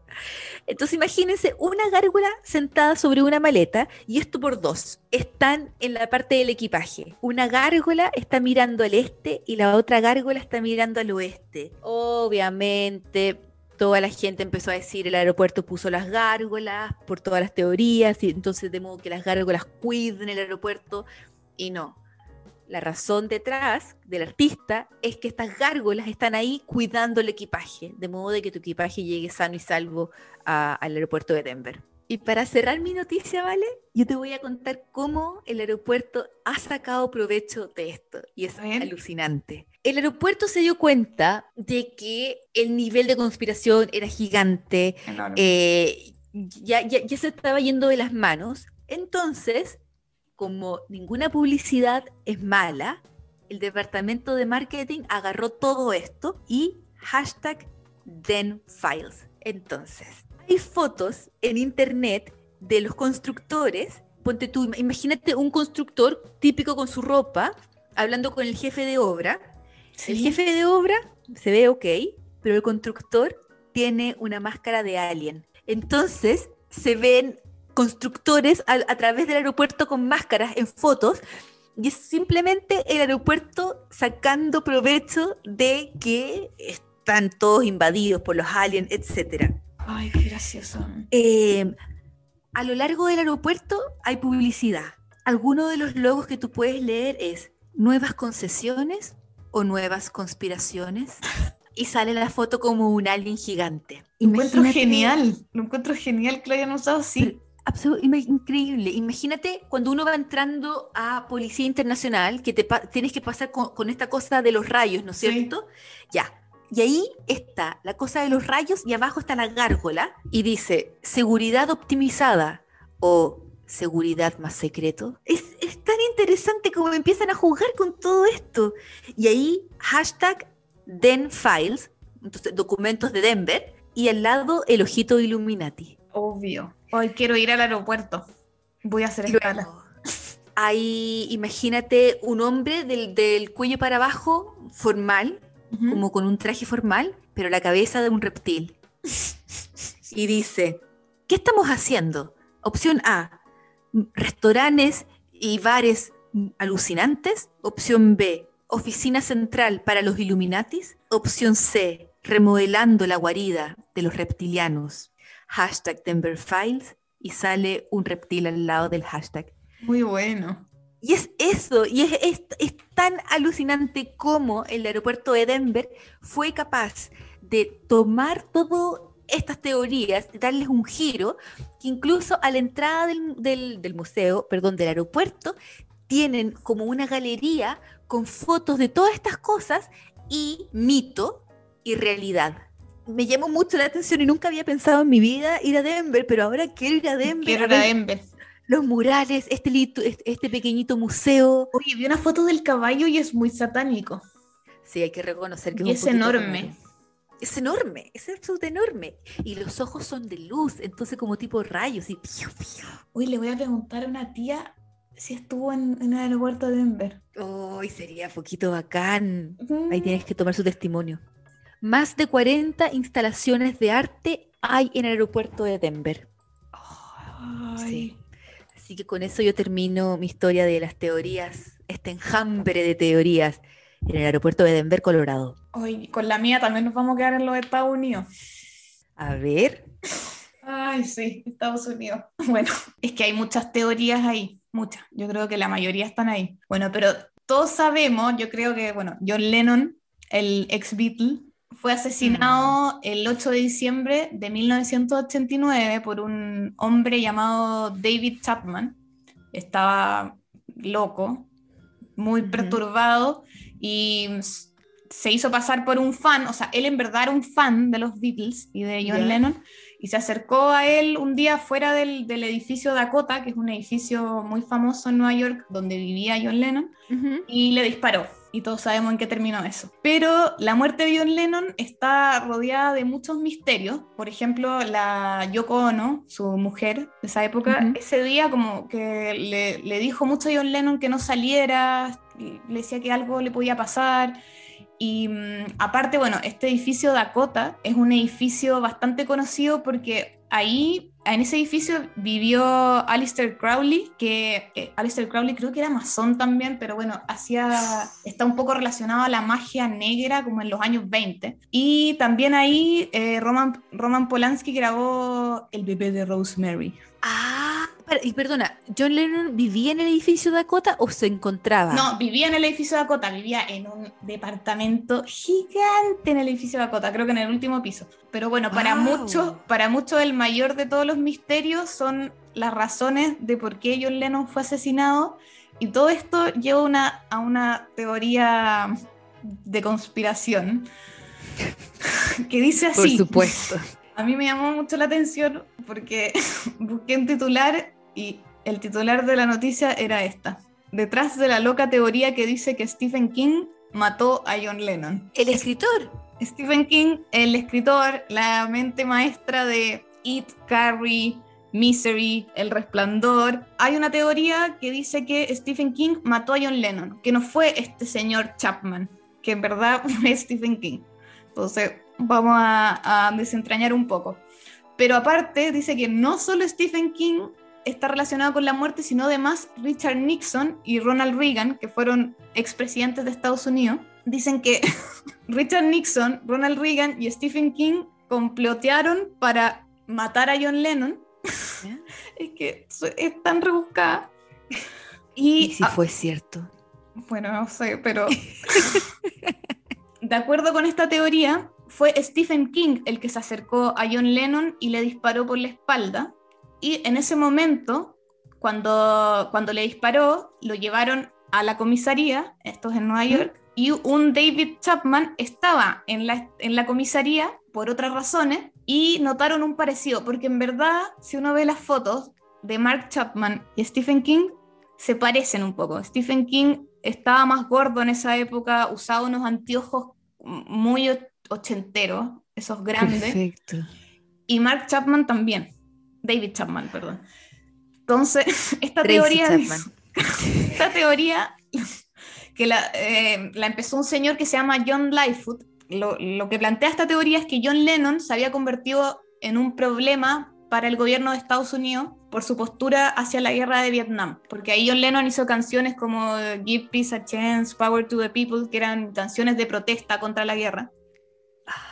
Entonces imagínense una gárgola sentada sobre una maleta y esto por dos. Están en la parte del equipaje. Una gárgola está mirando al este y la otra gárgola está mirando al oeste. Obviamente toda la gente empezó a decir el aeropuerto puso las gárgolas por todas las teorías y entonces de modo que las gárgolas cuiden el aeropuerto y no. La razón detrás del artista es que estas gárgolas están ahí cuidando el equipaje, de modo de que tu equipaje llegue sano y salvo a- al aeropuerto de Denver. Y para cerrar mi noticia, ¿vale? Yo te voy a contar cómo el aeropuerto ha sacado provecho de esto. Y es alucinante. El aeropuerto se dio cuenta de que el nivel de conspiración era gigante, eh, ya, ya, ya se estaba yendo de las manos. Entonces, como ninguna publicidad es mala, el departamento de marketing agarró todo esto y hashtag ThenFiles. Entonces, hay fotos en internet de los constructores. Ponte tú, im- imagínate un constructor típico con su ropa, hablando con el jefe de obra. El jefe de obra se ve ok, pero el constructor tiene una máscara de alien. Entonces se ven constructores a, a través del aeropuerto con máscaras en fotos y es simplemente el aeropuerto sacando provecho de que están todos invadidos por los aliens, etc. Ay, qué gracioso. Eh, a lo largo del aeropuerto hay publicidad. Alguno de los logos que tú puedes leer es nuevas concesiones o nuevas conspiraciones. Y sale la foto como un alien gigante. Lo encuentro Imagínate- genial. Lo encuentro genial que lo hayan usado así. Pero absolu- ima- increíble. Imagínate cuando uno va entrando a Policía Internacional, que te tienes que pasar con, con esta cosa de los rayos, ¿no es Sí. cierto? Ya. Y ahí está la cosa de los rayos y abajo está la gárgola y dice seguridad optimizada o seguridad más secreto. Es, es tan interesante como empiezan a jugar con todo esto. Y ahí hashtag DenFiles, entonces documentos de Denver, y al lado el ojito Illuminati. Obvio. Hoy quiero ir al aeropuerto. Voy a hacer escala. Hay, imagínate, un hombre del, del cuello para abajo, formal, como con un traje formal, pero la cabeza de un reptil. Y dice, ¿qué estamos haciendo? Opción A, restaurantes y bares alucinantes. Opción B, oficina central para los Illuminatis. Opción C, remodelando la guarida de los reptilianos. Hashtag Denver Files y sale un reptil al lado del hashtag. Muy bueno. Y es eso, y es, es- es tan alucinante como el aeropuerto de Denver fue capaz de tomar todas estas teorías, darles un giro, que incluso a la entrada del, del- del museo, perdón, del aeropuerto, tienen como una galería con fotos de todas estas cosas y mito y realidad. Me llamó mucho la atención y nunca había pensado en mi vida ir a Denver, pero ahora quiero ir a Denver. Quiero ir a ver Denver. los murales, este, lito- este, este pequeñito museo. Oye, vi una foto del caballo y es muy satánico. Sí, hay que reconocer que Y es, es un poquito enorme. raro. Es enorme, es absolutamente enorme. Y los ojos son de luz, entonces como tipo rayos y piu, piu. Hoy le voy a preguntar a una tía si estuvo en, en el aeropuerto de Denver. Uy, sería poquito bacán. Ahí tienes que tomar su testimonio. Más de 40 instalaciones de arte hay en el aeropuerto de Denver. Sí. Así que con eso yo termino mi historia de las teorías, este enjambre de teorías en el aeropuerto de Denver, Colorado. Ay, con la mía también nos vamos a quedar en los Estados Unidos. A ver, Ay, sí, Estados Unidos. Bueno, es que hay muchas teorías ahí, muchas. Yo creo que la mayoría están ahí. Bueno, pero todos sabemos, yo creo que, bueno, John Lennon, el ex Beatle, fue asesinado el 8 de diciembre de 1989 por un hombre llamado David Chapman. Estaba loco, muy perturbado y se hizo pasar por un fan, o sea, él en verdad era un fan de los Beatles y de John. Lennon y se acercó a él un día fuera del, del edificio Dakota, que es un edificio muy famoso en Nueva York donde vivía John Lennon, y le disparó. Y todos sabemos en qué terminó eso. Pero la muerte de John Lennon está rodeada de muchos misterios. Por ejemplo, la Yoko Ono, su mujer de esa época, ese día como que le, le dijo mucho a John Lennon que no saliera, le decía que algo le podía pasar. Y mm, aparte, bueno, este edificio Dakota es un edificio bastante conocido porque ahí, en ese edificio vivió Alistair Crowley, que eh, Alistair Crowley creo que era masón también, pero bueno, hacía, está un poco relacionado a la magia negra como en los años 20. Y también ahí eh, Roman, Roman Polanski grabó El bebé de Rosemary. Ah, para- y perdona, ¿John Lennon vivía en el edificio Dakota o se encontraba? No, vivía en el edificio Dakota, vivía en un departamento gigante en el edificio Dakota, creo que en el último piso. Pero bueno, para Wow. muchos, para muchos el mayor de todos los misterios son las razones de por qué John Lennon fue asesinado y todo esto lleva una, a una teoría de conspiración que dice Por así. supuesto. A mí me llamó mucho la atención porque busqué un titular y el titular de la noticia era esta. Detrás de la loca teoría que dice que Stephen King mató a John Lennon. El escritor. Stephen King, el escritor, la mente maestra de It, Carrie, Misery, El Resplandor. Hay una teoría que dice que Stephen King mató a John Lennon, que no fue este señor Chapman, que en verdad fue Stephen King. Entonces, vamos a, desentrañar un poco. Pero aparte, dice que no solo Stephen King está relacionado con la muerte, sino además Richard Nixon y Ronald Reagan, que fueron expresidentes de Estados Unidos, dicen que Richard Nixon, Ronald Reagan y Stephen King complotearon para matar a John Lennon. es que es tan rebuscada. Y, Y, si ah, fue cierto. bueno, no sé, pero de acuerdo con esta teoría, fue Stephen King el que se acercó a John Lennon y le disparó por la espalda. y en ese momento, cuando, cuando le disparó, lo llevaron a la comisaría, esto es en Nueva York, y un David Chapman estaba en la, en la comisaría por otras razones y notaron un parecido, porque en verdad, si uno ve las fotos de Mark Chapman y Stephen King, se parecen un poco. Stephen King estaba más gordo en esa época, usaba unos anteojos muy ochenteros, esos grandes. Perfecto. Y Mark Chapman también. David Chapman, perdón. Entonces, esta Tracy teoría, Chapman. esta teoría que la, eh, la empezó un señor que se llama John Lightfoot. Lo, que plantea esta teoría es que John Lennon se había convertido en un problema para el gobierno de Estados Unidos por su postura hacia la guerra de Vietnam, porque ahí John Lennon hizo canciones como Give Peace a Chance, Power to the People, que eran canciones de protesta contra la guerra.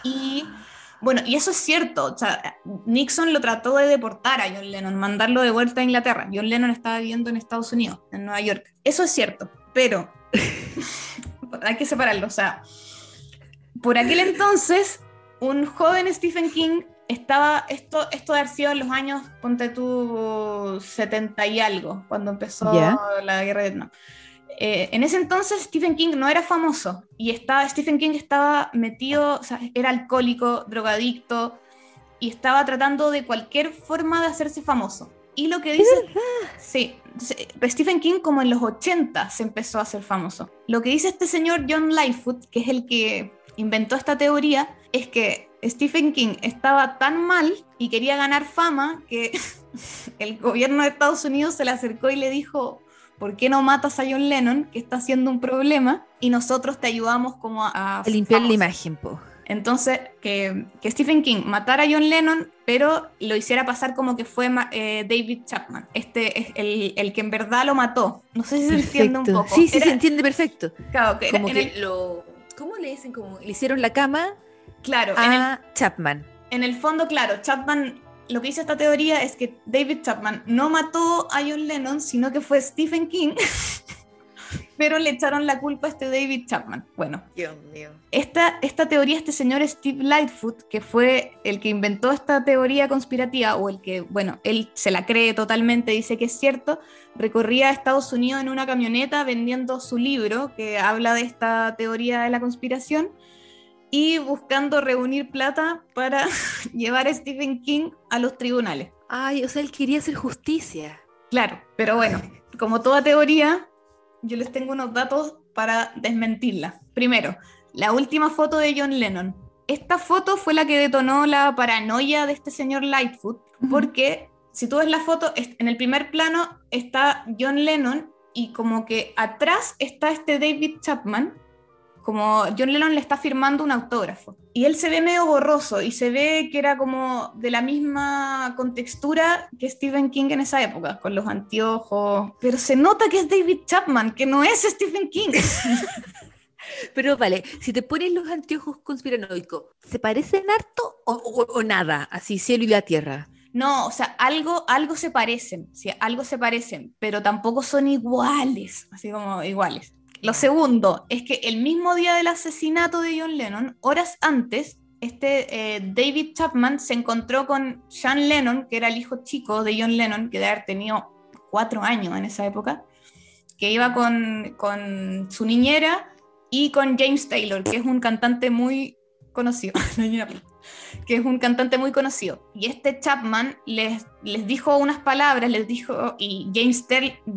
Y bueno, y eso es cierto, Nixon lo trató de deportar a John Lennon, mandarlo de vuelta a Inglaterra. John Lennon estaba viviendo en Estados Unidos, en Nueva York. Eso es cierto, pero hay que separarlo, o sea, por aquel entonces, un joven Stephen King estaba, esto, esto de haber sido en los años, ponte tú, 70 y algo, cuando empezó la guerra de Vietnam. Eh, en ese entonces Stephen King no era famoso y estaba, Stephen King estaba metido, o sea, era alcohólico, drogadicto y estaba tratando de cualquier forma de hacerse famoso. Y lo que dice... Sí, Stephen King como en los 80 se empezó a hacer famoso. Lo que dice este señor John Lightfoot, que es el que inventó esta teoría, es que Stephen King estaba tan mal y quería ganar fama que el gobierno de Estados Unidos se le acercó y le dijo, ¿por qué no matas a John Lennon, que está haciendo un problema, y nosotros te ayudamos como a... A limpiar la famoso"? imagen, po. Entonces, que, que Stephen King matara a John Lennon, pero lo hiciera pasar como que fue ma- eh, David Chapman, este es el, el que en verdad lo mató. No sé si se entiende un poco. Sí, sí, Era- se entiende perfecto. claro, que Como que el- lo. ¿Cómo le dicen? Como le hicieron la cama claro, en el, a Chapman. en el fondo, claro, Chapman, lo que dice esta teoría es que David Chapman no mató a John Lennon, sino que fue Stephen King, pero le echaron la culpa a este David Chapman. Bueno, Dios mío. esta, esta teoría, este señor Steve Lightfoot, que fue el que inventó esta teoría conspirativa, o el que, bueno, él se la cree totalmente, dice que es cierto, recorría Estados Unidos en una camioneta vendiendo su libro que habla de esta teoría de la conspiración y buscando reunir plata para llevar a Stephen King a los tribunales. Ay, o sea, él quería hacer justicia. Claro, pero bueno, como toda teoría, yo les tengo unos datos para desmentirla. Primero, la última foto de John Lennon. Esta foto fue la que detonó la paranoia de este señor Lightfoot, porque si tú ves la foto, en el primer plano está John Lennon y como que atrás está este David Chapman, como John Lennon le está firmando un autógrafo. Y él se ve medio borroso y se ve que era como de la misma contextura que Stephen King en esa época, con los anteojos. Pero se nota que es David Chapman, que no es Stephen King. Pero vale, si te pones los anteojos conspiranoicos, ¿se parecen harto o, o- o nada? Así, cielo y la tierra. No, o sea, algo, algo se parecen, sí, algo se parecen, pero tampoco son iguales, así como iguales. Lo segundo es que el mismo día del asesinato de John Lennon, horas antes, este eh, David Chapman se encontró con Sean Lennon, que era el hijo chico de John Lennon, que debe haber tenido cuatro años en esa época, que iba con, con su niñera y con James Taylor, que es un cantante muy conocido. que es un cantante muy conocido. Y este Chapman les, les dijo unas palabras, les dijo, y James,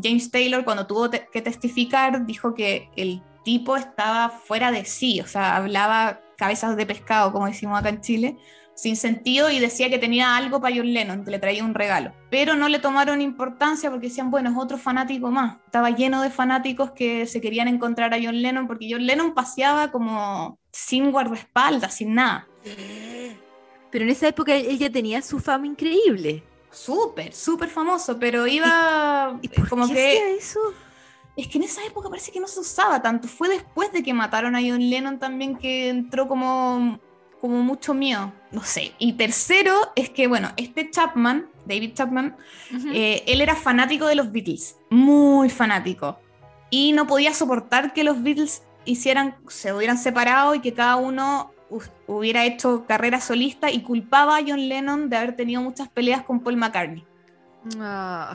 James Taylor cuando tuvo que testificar dijo que el tipo estaba fuera de sí, o sea, hablaba cabezas de pescado, como decimos acá en Chile, sin sentido y decía que tenía algo para John Lennon, que le traía un regalo. Pero no le tomaron importancia porque decían, bueno, es otro fanático más. Estaba lleno de fanáticos que se querían encontrar a John Lennon porque John Lennon paseaba como sin guardaespaldas, sin nada. Pero en esa época él ya tenía su fama increíble. Súper, súper famoso, pero iba ¿Y por como qué que... hacía eso? Es que en esa época parece que no se usaba tanto. Fue después de que mataron a John Lennon también que entró como, como mucho miedo. No sé. Y tercero es que, bueno, este Chapman, David Chapman, eh, él era fanático de los Beatles. Muy fanático. Y no podía soportar que los Beatles hicieran, se hubieran separado y que cada uno hubiera hecho carrera solista y culpaba a John Lennon de haber tenido muchas peleas con Paul McCartney. Ah,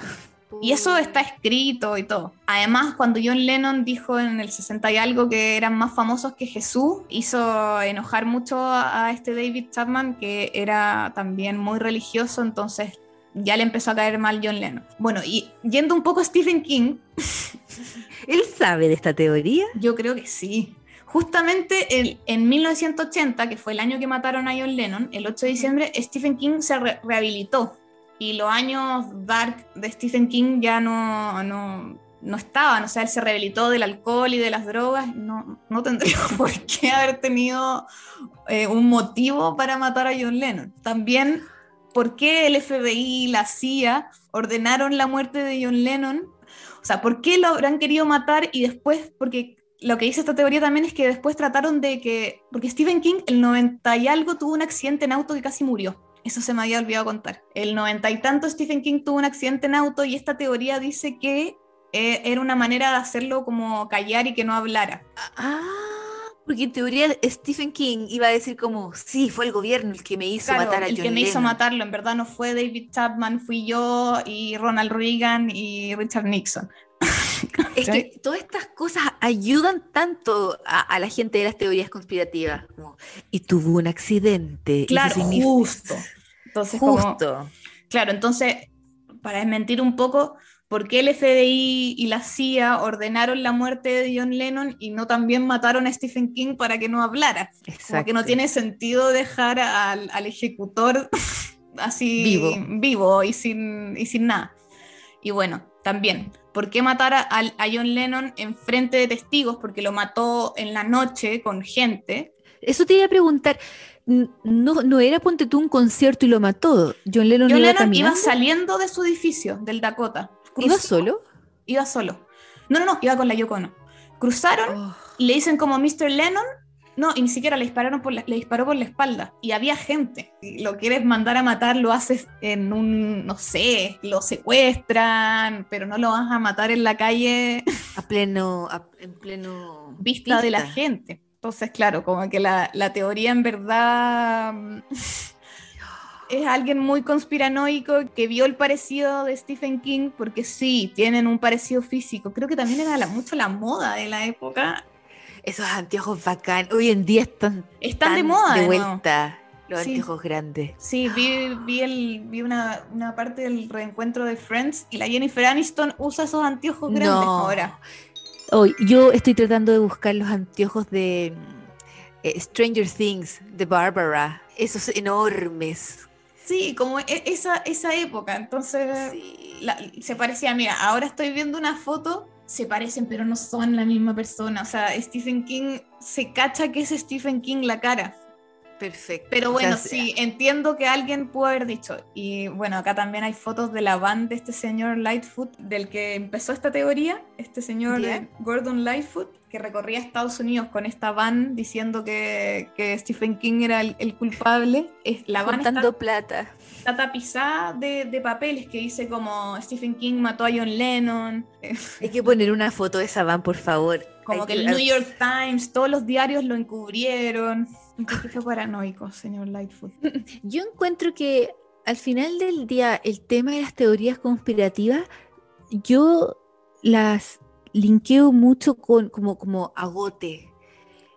Y eso está escrito y todo. Además, cuando John Lennon dijo en el 60 y algo que eran más famosos que Jesús, hizo enojar mucho a a este David Chapman, que era también muy religioso, entonces ya le empezó a caer mal John Lennon. Bueno, y yendo un poco a Stephen King, ¿Él sabe de esta teoría? yo creo que sí. Justamente en 1980, que fue el año que mataron a John Lennon, el 8 de diciembre, Stephen King se re- rehabilitó. Y los años dark de Stephen King ya no, no, no estaban. O sea, él se rehabilitó del alcohol y de las drogas. No, no tendría por qué haber tenido eh, un motivo para matar a John Lennon. También, ¿por qué el FBI y la CIA ordenaron la muerte de John Lennon? O sea, ¿por qué lo habrán querido matar y después, porque lo que dice esta teoría también es que después trataron de que, porque Stephen King el 90 y algo tuvo un accidente en auto que casi murió. Eso se me había olvidado contar. El 90 y tanto Stephen King tuvo un accidente en auto y esta teoría dice que eh, era una manera de hacerlo como callar y que no hablara. Ah, porque en teoría Stephen King iba a decir como, sí, fue el gobierno el que me hizo Claro, matar a el John que me hizo Lennon". matarlo en verdad no fue David Chapman, fui yo y Ronald Reagan y Richard Nixon. Es que todas estas cosas ayudan tanto a, a la gente de las teorías conspirativas. como, y tuvo un accidente. Claro, significa- justo. Entonces, como- Justo. Claro, entonces, para desmentir un poco, ¿por qué el FBI y la CIA ordenaron la muerte de John Lennon y no también mataron a Stephen King para que no hablara? Como que Exacto. no tiene sentido dejar al, al ejecutor así Vivo. vivo y, sin, y sin nada. Y bueno, también, ¿por qué matar a, John Lennon en frente de testigos? Porque lo mató en la noche con gente. Eso te iba a preguntar. No, no era ponte tú un concierto y lo mató. John Lennon John iba Lennon iba caminando. saliendo de su edificio, del Dakota. ¿Iba solo? Iba solo. No, no, no, iba con la Yoko Ono. Cruzaron Oh, y le dicen como Mr. Lennon. No, y ni siquiera le dispararon por la, le disparó por la espalda. Y había gente. Si lo quieres mandar a matar, lo haces en un, no sé, lo secuestran, pero no lo vas a matar en la calle a pleno, a- en pleno vista de la gente. Entonces, claro, como que la, la teoría en verdad mm, es alguien muy conspiranoico que vio el parecido de Stephen King, porque sí, tienen un parecido físico. Creo que también era la- mucho la moda de la época. Esos anteojos bacán. Hoy en día están Están de moda. de vuelta. Los Sí. anteojos grandes. Sí, vi, vi, el, vi una, una parte del reencuentro de Friends y la Jennifer Aniston usa esos anteojos grandes No. ahora. Hoy, yo estoy tratando de buscar los anteojos de eh, Stranger Things, de Barbara. Esos enormes. Sí, como e- esa, esa época. Entonces, Sí. la- se parecía, mira, ahora estoy viendo una foto, se parecen, pero no son la misma persona. O sea, Stephen King se cacha que es Stephen King la cara. Perfecto. Pero O sea, bueno, sí, entiendo que alguien pudo haber dicho. Y bueno, acá también hay fotos de la van de este señor Lightfoot, del que empezó esta teoría, este señor Gordon Lightfoot, que recorría Estados Unidos con esta van diciendo que, que Stephen King era el, el culpable. Es, la van está plata. está tapizada de, de papeles que dice como Stephen King mató a John Lennon, Hay que poner una foto de esa van, por favor. Como que el New York Times, todos los diarios lo encubrieron. Un poquito paranoico, señor Lightfoot. Yo encuentro que al final del día el tema de las teorías conspirativas, yo las linkeo mucho con como, como agote.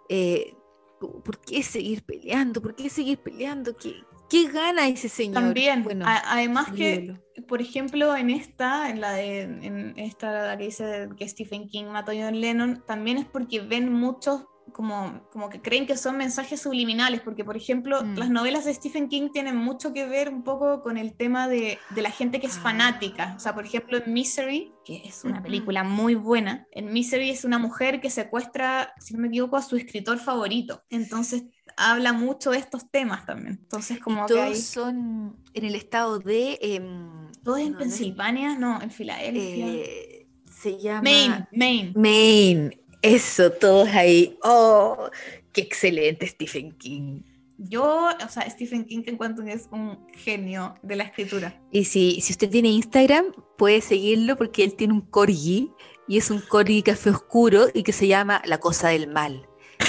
Eh, ¿Por qué seguir peleando? ¿Por qué seguir peleando? ¿Qué, qué gana ese señor? También, Bueno, además que, por ejemplo, en esta, en la de, en esta la que dice que Stephen King mató a John Lennon, también es porque ven muchos como, como que creen que son mensajes subliminales, porque por ejemplo, Mm. las novelas de Stephen King tienen mucho que ver un poco con el tema de, de la gente que es Ah. fanática. O sea, por ejemplo, en Misery, que es una Ujú. película muy buena, en Misery es una mujer que secuestra, si no me equivoco, a su escritor favorito. Entonces habla mucho de estos temas también. Entonces, como Todos hay... son en el estado de... em, ¿Todo es en no, Pensilvania? No, en Filadelfia. eh, se llama... Maine, Maine. Maine. Eso, todos ahí. Oh, qué excelente Stephen King. Yo, o sea, Stephen King que encuentro que es un genio de la escritura. Y si, si usted tiene Instagram, puede seguirlo porque él tiene un corgi y es un corgi café oscuro y que se llama La Cosa del Mal.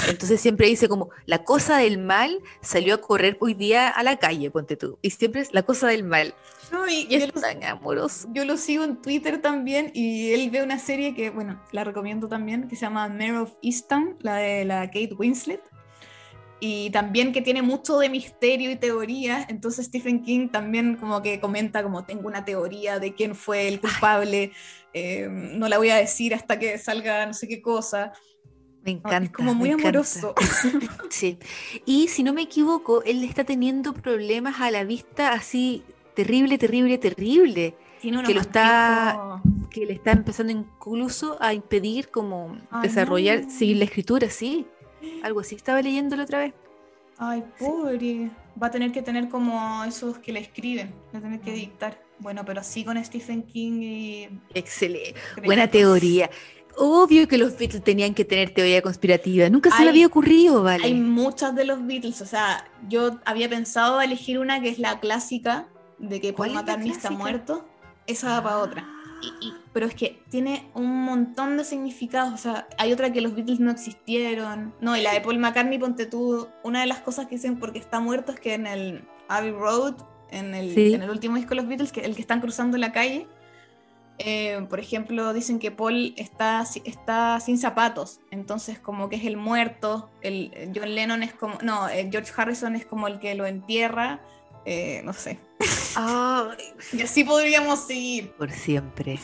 Entonces siempre dice como, la cosa del mal salió a correr hoy día a la calle, ponte tú. Y siempre es la cosa del mal. No, y Y es yo, lo, tan amoroso. yo lo sigo en Twitter también y él ve una serie que, bueno, la recomiendo también, que se llama Mare of Easttown, la de la Kate Winslet. Y también que tiene mucho de misterio y teoría. Entonces Stephen King también como que comenta como tengo una teoría de quién fue el culpable. eh, no la voy a decir hasta que salga no sé qué cosa. Me encanta. es como muy amoroso. Sí. Y si no me equivoco, él está teniendo problemas a la vista así terrible, terrible, terrible. Tiene Que lo está-. Que le está empezando incluso a impedir como Ay, desarrollar, no. seguir la escritura, sí. Algo así, estaba leyéndolo otra vez. Ay, pobre. Va a tener que tener como esos que le escriben. Va a tener que dictar. Bueno, pero así con Stephen King y... Excelente. Buena teoría. Obvio que los Beatles tenían que tener teoría conspirativa. Nunca se Hay- le había ocurrido, ¿vale? Hay muchas de los Beatles, o sea, yo había pensado elegir una que es la clásica de que ¿Cuál Paul McCartney está muerto. Esa va para otra. Y- y- pero es que tiene un montón de significados. O sea, hay otra que los Beatles no existieron. No, y la de Paul McCartney, ponte tú. Una de las cosas que dicen porque está muerto es que en el Abbey Road, en el, Sí. en el último disco de los Beatles, que el que están cruzando la calle, eh, por ejemplo, dicen que Paul está, está sin zapatos, entonces como que es el muerto, el, eh, John Lennon es como, no, eh, George Harrison es como el que lo entierra, eh, no sé. Ay, Y así podríamos seguir. por siempre.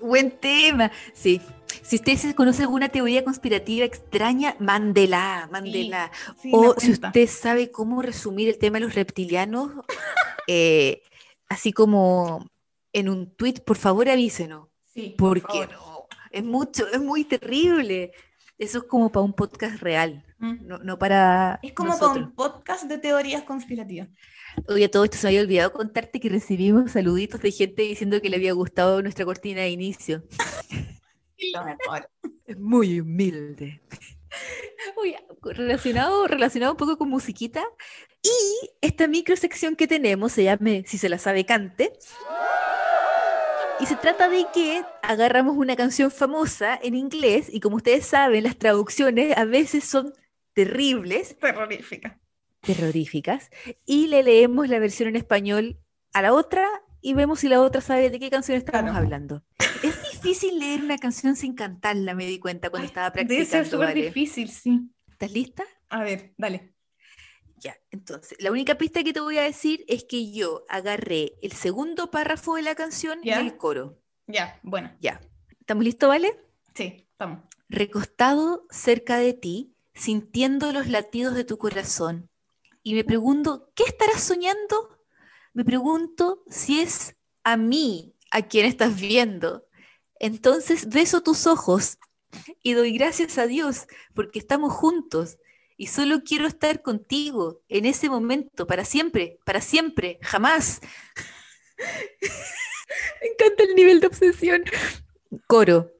Buen tema. Sí. Si usted conoce alguna teoría conspirativa extraña, mándela, mándela. Sí, o si usted sabe cómo resumir el tema de los reptilianos, eh, así como en un tweet, por favor avísenos. Sí, por Porque no, es mucho, es muy terrible. Eso es como para un podcast real, Mm. no, no para Es como para nosotros. un podcast de teorías conspirativas. Oye, todo esto se me había olvidado contarte que recibimos saluditos de gente diciendo que le había gustado nuestra cortina de inicio. Lo mejor. Es muy humilde. Relacionado, relacionado un poco con musiquita. Y esta microsección que tenemos se llama Si se la sabe cante. Y se trata de que agarramos una canción famosa en inglés y como ustedes saben, las traducciones a veces son terribles, Terrorífica. terroríficas, y le leemos la versión en español a la otra y vemos si la otra sabe de qué canción estamos Claro. hablando. Es difícil leer una canción sin cantarla, me di cuenta cuando estaba Debe practicando. ser súper ¿vale? difícil, sí. ¿Estás lista? A ver, dale. Ya, entonces, la única pista que te voy a decir es que yo agarré el segundo párrafo de la canción Ya. y el coro. Ya, bueno. Ya. ¿Estamos listos, vale? Sí, vamos. Recostado cerca de ti, sintiendo los latidos de tu corazón. Y me pregunto, ¿qué estarás soñando? Me pregunto si es a mí a quien estás viendo. Entonces beso tus ojos y doy gracias a Dios porque estamos juntos y solo quiero estar contigo en ese momento, para siempre, para siempre, jamás. Me encanta el nivel de obsesión. Coro.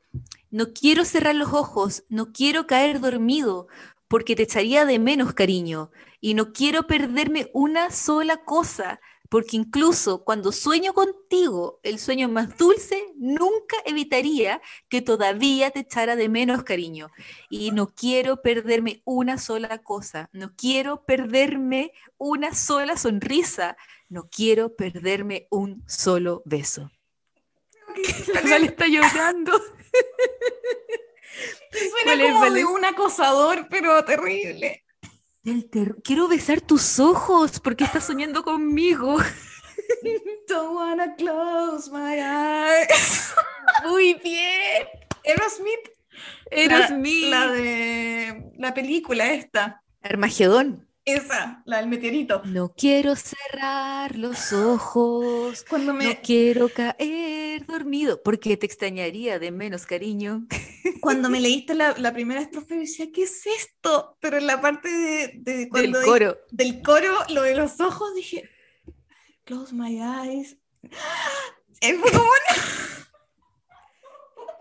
No quiero cerrar los ojos, no quiero caer dormido, porque te echaría de menos cariño, y no quiero perderme una sola cosa, porque incluso cuando sueño contigo, el sueño más dulce nunca evitaría que todavía te echara de menos cariño. Y no quiero perderme una sola cosa, no quiero perderme una sola sonrisa, no quiero perderme un solo beso. La está llorando. Suena ¿Cuál es, como Vale? de un acosador, pero terrible. Del Quiero besar tus ojos porque estás soñando conmigo. Don't wanna close my eyes. Muy bien. Aerosmith. La, mi. La de la película esta. Armagedón. Esa, la del meteorito. No quiero cerrar los ojos. Cuando me, No quiero caer dormido porque te extrañaría de menos cariño. Cuando me leíste la, la primera estrofa, yo decía, ¿qué es esto? Pero en la parte de, de Del cuando di- coro. del coro, lo de los ojos, dije, close my eyes. Es fue como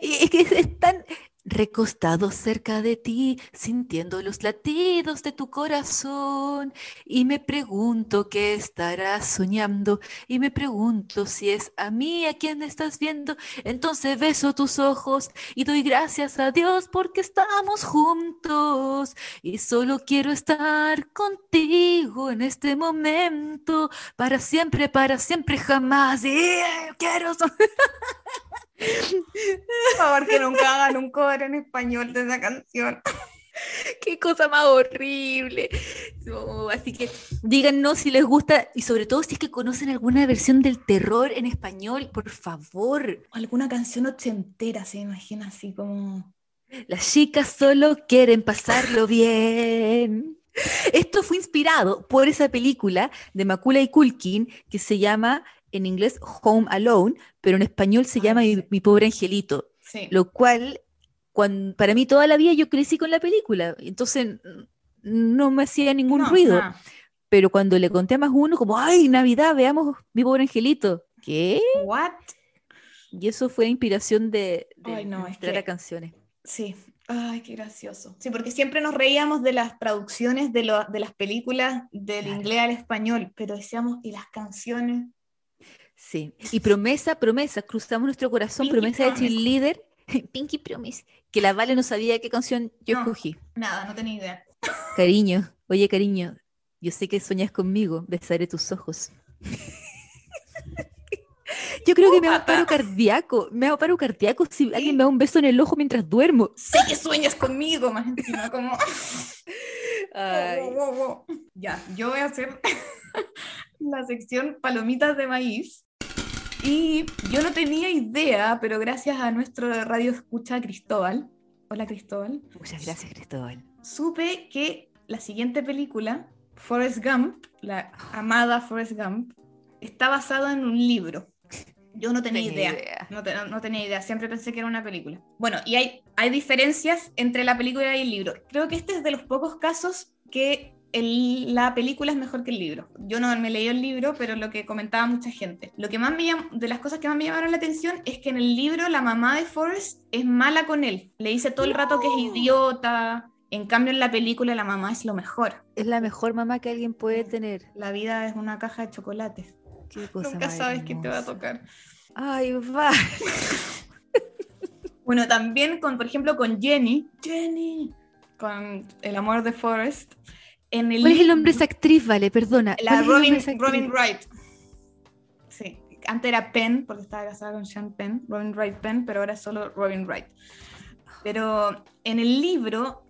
Y Es que es tan. Recostado cerca de ti, sintiendo los latidos de tu corazón. Y me pregunto qué estarás soñando. Y me pregunto si es a mí a quien estás viendo. Entonces beso tus ojos y doy gracias a Dios porque estamos juntos. Y solo quiero estar contigo en este momento. Para siempre, para siempre, jamás. Y quiero... Por favor, que nunca hagan un cover en español de esa canción. Qué cosa más horrible. No, así que díganos si les gusta y sobre todo si es que conocen alguna versión del terror en español, por favor. Alguna canción ochentera, se imagina así como... Las chicas solo quieren pasarlo bien. Esto fue inspirado por esa película de Macula y Culkin que se llama en inglés Home Alone, pero en español se Ay, llama sí. mi, Mi pobre angelito, Sí. lo cual cuan- para mí toda la vida yo crecí con la película, entonces no me hacía ningún No, ruido, pero cuando le conté a más uno, como, ay, Navidad, veamos mi pobre angelito, ¿qué? What? Y eso fue inspiración de, de Ay, no, es que- a canciones. Sí. Ay, qué gracioso. Sí, porque siempre nos reíamos de las traducciones de, lo- de las películas del Claro. inglés al español, pero decíamos, ¿y las canciones? Sí, y promesa, promesa, cruzamos nuestro corazón, Pinky promesa de Promise. cheerleader, Pinky Promise, que la Vale no sabía qué canción yo No. escogí. Nada, no tenía idea. Cariño, oye cariño, yo sé que sueñas conmigo, besaré tus ojos. Yo creo que me hago paro cardíaco, me hago paro cardíaco si alguien me da un beso en el ojo mientras duermo. Sé que sueñas conmigo, más encima, como... Ay, wow. Ya, yo voy a hacer la sección palomitas de maíz. Y yo no tenía idea, pero gracias a nuestro radio escucha Cristóbal, hola Cristóbal, muchas gracias Cristóbal. supe que la siguiente película, Forrest Gump, la amada Forrest Gump, está basada en un libro. Yo no tenía, Tenía idea. idea. No, te- no tenía idea, siempre pensé que era una película. Bueno, y hay, hay diferencias entre la película y el libro. Creo que este es de los pocos casos que el- la película es mejor que el libro. Yo no me leí el libro, pero lo que comentaba mucha gente. Lo que más me llam- de las cosas que más me llamaron la atención es que en el libro la mamá de Forrest es mala con él. Le dice todo el rato que es idiota. En cambio, en la película la mamá es lo mejor. Es la mejor mamá que alguien puede tener. La vida es una caja de chocolates. Qué cosa Nunca sabes qué te va a tocar. Ay, va. Bueno, también con, por ejemplo, con Jenny. Jenny. Con el amor de Forrest. En el ¿Cuál es el nombre de esa actriz, Vale? Perdona. La ¿Cuál es el nombre Robin? Robin Wright. Sí. Antes era Penn, porque estaba casada con Sean Penn, Robin Wright Penn, pero ahora es solo Robin Wright. Pero en el libro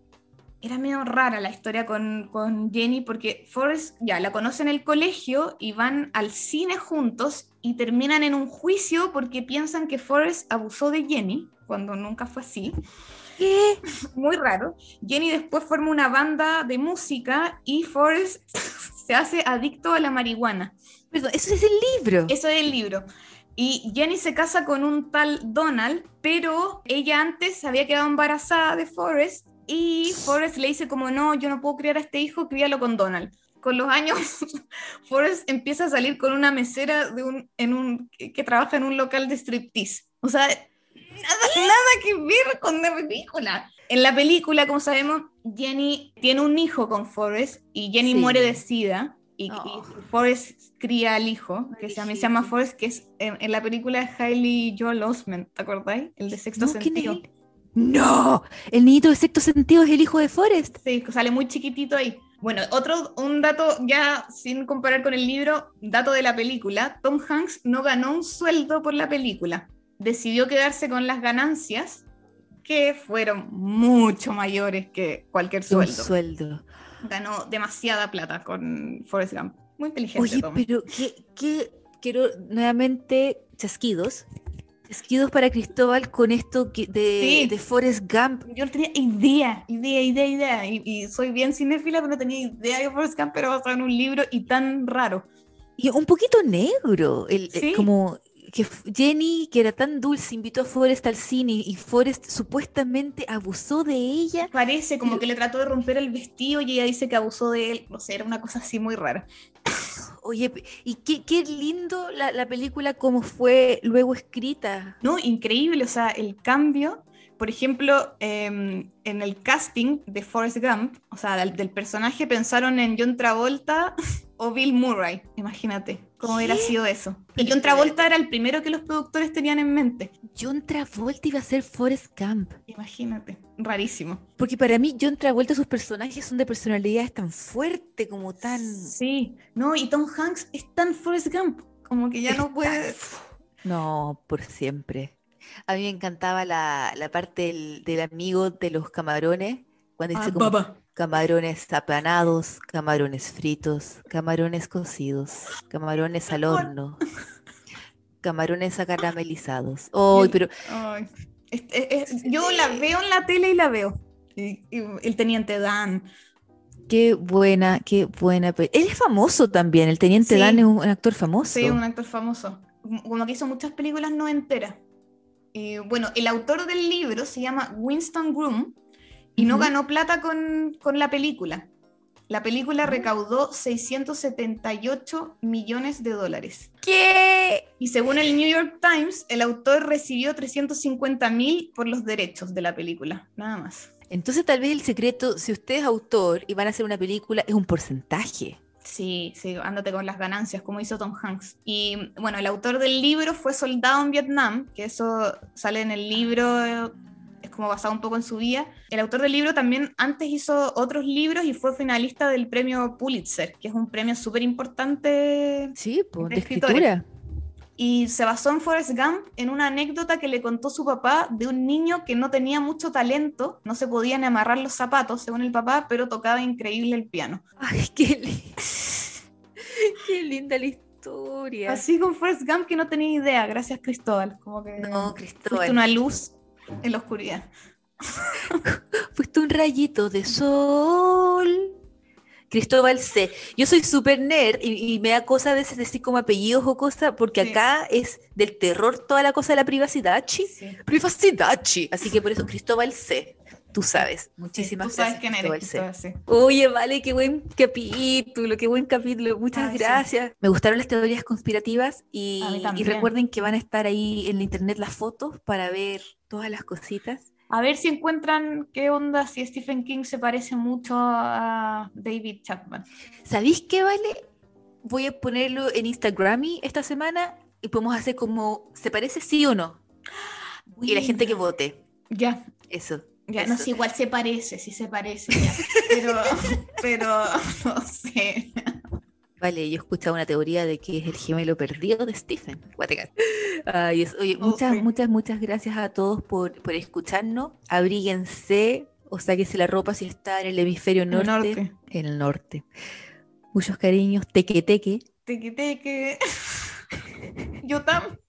era medio rara la historia con, con Jenny, porque Forrest ya la conoce en el colegio y van al cine juntos y terminan en un juicio porque piensan que Forrest abusó de Jenny, cuando nunca fue así ¿Qué? muy raro. Jenny después forma una banda de música y Forrest se hace adicto a la marihuana. Perdón, eso es el libro. Eso es el libro. Y Jenny se casa con un tal Donald, pero ella antes había quedado embarazada de Forrest y Forrest le dice como no, yo no puedo criar a este hijo, críalo con Donald. Con los años, Forrest empieza a salir con una mesera de un, en un, que, que trabaja en un local de striptease. O sea, nada, nada que ver con la película. En la película, como sabemos, Jenny tiene un hijo con Forrest y Jenny Sí. muere de sida. Y, Oh. y Forrest cría al hijo, que se llama, se llama. Forrest, que es en, en la película de Hailey Joel Osment, ¿te acordáis? El de sexto No, ¿quién es sentido. No, el niñito de sexto sentido es el hijo de Forrest. Sí, sale muy chiquitito ahí. Bueno, otro, un dato ya sin comparar con el libro, dato de la película, Tom Hanks no ganó un sueldo por la película. Decidió quedarse con las ganancias que fueron mucho mayores que cualquier Un sueldo. sueldo. Ganó demasiada plata con Forrest Gump. Muy inteligente. Oye, Tom. pero qué, qué- quiero nuevamente chasquidos. Chasquidos para Cristóbal con esto que de, Sí. de Forrest Gump. Yo no tenía idea, idea, idea, idea. Y, y soy bien cinéfila, pero no tenía idea que Forrest Gump era basado en un libro y tan raro. Y un poquito negro. El, eh, Sí. como que Jenny, que era tan dulce, invitó a Forrest al cine y Forrest supuestamente abusó de ella. Parece como que le trató de romper el vestido y ella dice que abusó de él. No sé, era una cosa así muy rara. Oye, y qué, qué lindo la, la película como fue luego escrita. No, increíble, o sea, el cambio por ejemplo, em, en el casting de Forrest Gump, o sea, del, del personaje pensaron en John Travolta o Bill Murray, imagínate cómo hubiera sido eso. Y John Travolta era el primero que los productores tenían en mente. John Travolta iba a ser Forrest Gump. Imagínate, rarísimo. Porque para mí John Travolta, sus personajes son de personalidades tan fuerte como tan... Sí, no, y Tom Hanks es tan Forrest Gump, como que ya no puede... No, por siempre. A mí me encantaba la, la parte del, del amigo de los camarones, cuando dice Ah, como baba. Camarones apanados, camarones fritos, camarones cocidos, camarones al horno, camarones acaramelizados. ¡Ay, Yo- pero Ay, es- es- es- yo la veo en la tele y la veo. Y- y el teniente Dan. qué buena, qué buena. Él es famoso también, el Teniente Sí. Dan es un, un actor famoso. Sí, un actor famoso. Como que hizo muchas películas no enteras. Bueno, el autor del libro se llama Winston Groom y no ganó plata con, con la película. La película recaudó 678 millones de dólares. ¿Qué? Y según el New York Times, el autor recibió 350 mil por los derechos de la película. Nada más. Entonces tal vez el secreto, si usted es autor y van a hacer una película, es un porcentaje. Sí, sí, ándate con las ganancias, como hizo Tom Hanks. Y bueno, el autor del libro fue soldado en Vietnam, que eso sale en el libro, como basado un poco en su vida. El autor del libro también antes hizo otros libros y fue finalista del premio Pulitzer, que es un premio súper importante. Sí, pues, De de escritores. escritura. Y se basó en Forrest Gump en una anécdota que le contó su papá de un niño que no tenía mucho talento, no se podían amarrar los zapatos, según el papá, pero tocaba increíble el piano. Ay, qué, li- qué linda la historia. Así con Forrest Gump que no tenía idea, gracias Cristóbal. Como que No, fuiste Cristóbal. una luz en la oscuridad. Fuiste un rayito de sol. Cristóbal C. Yo soy súper nerd y, y me da cosa a veces decir como apellidos o cosas, porque Sí. acá es del terror toda la cosa de la privacidad, chi. Sí. Privacidad, chi. Así que por eso Cristóbal C. Tú sabes. Muchísimas Tú sabes gracias. quién Cristóbal eres. C. Cristóbal, sí. Oye, vale, qué buen capítulo, qué buen capítulo. Muchas Ay, sí. gracias. Me gustaron las teorías conspirativas y, recuerden que van a estar ahí en la internet las fotos para ver todas las cositas. A ver si encuentran qué onda si Stephen King se parece mucho a David Chapman. ¿Sabéis qué, vale? Voy a ponerlo en Instagram esta semana y podemos hacer como, ¿se parece sí o no? Y la gente que vote. Ya, Eso. Ya, no sé, igual se parece, sí se parece, ya. Pero, pero, no sé. Vale, yo he escuchado una teoría de que es el gemelo perdido de Stephen. Es- oye, muchas, muchas, muchas gracias a todos por, por escucharnos. Abríguense o sáquense la ropa si está en el hemisferio El norte. norte. En el norte. Muchos cariños, teque teque. Teque, teque. Yo también.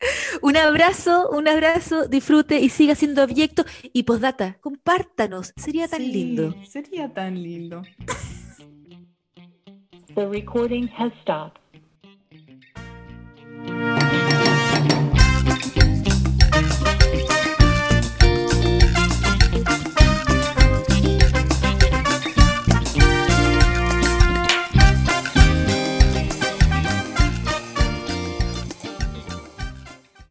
Un abrazo, un abrazo, disfrute y siga siendo abyecto. Y postdata, compártanos, sería tan Sí, lindo. Sería tan lindo. The recording has stopped.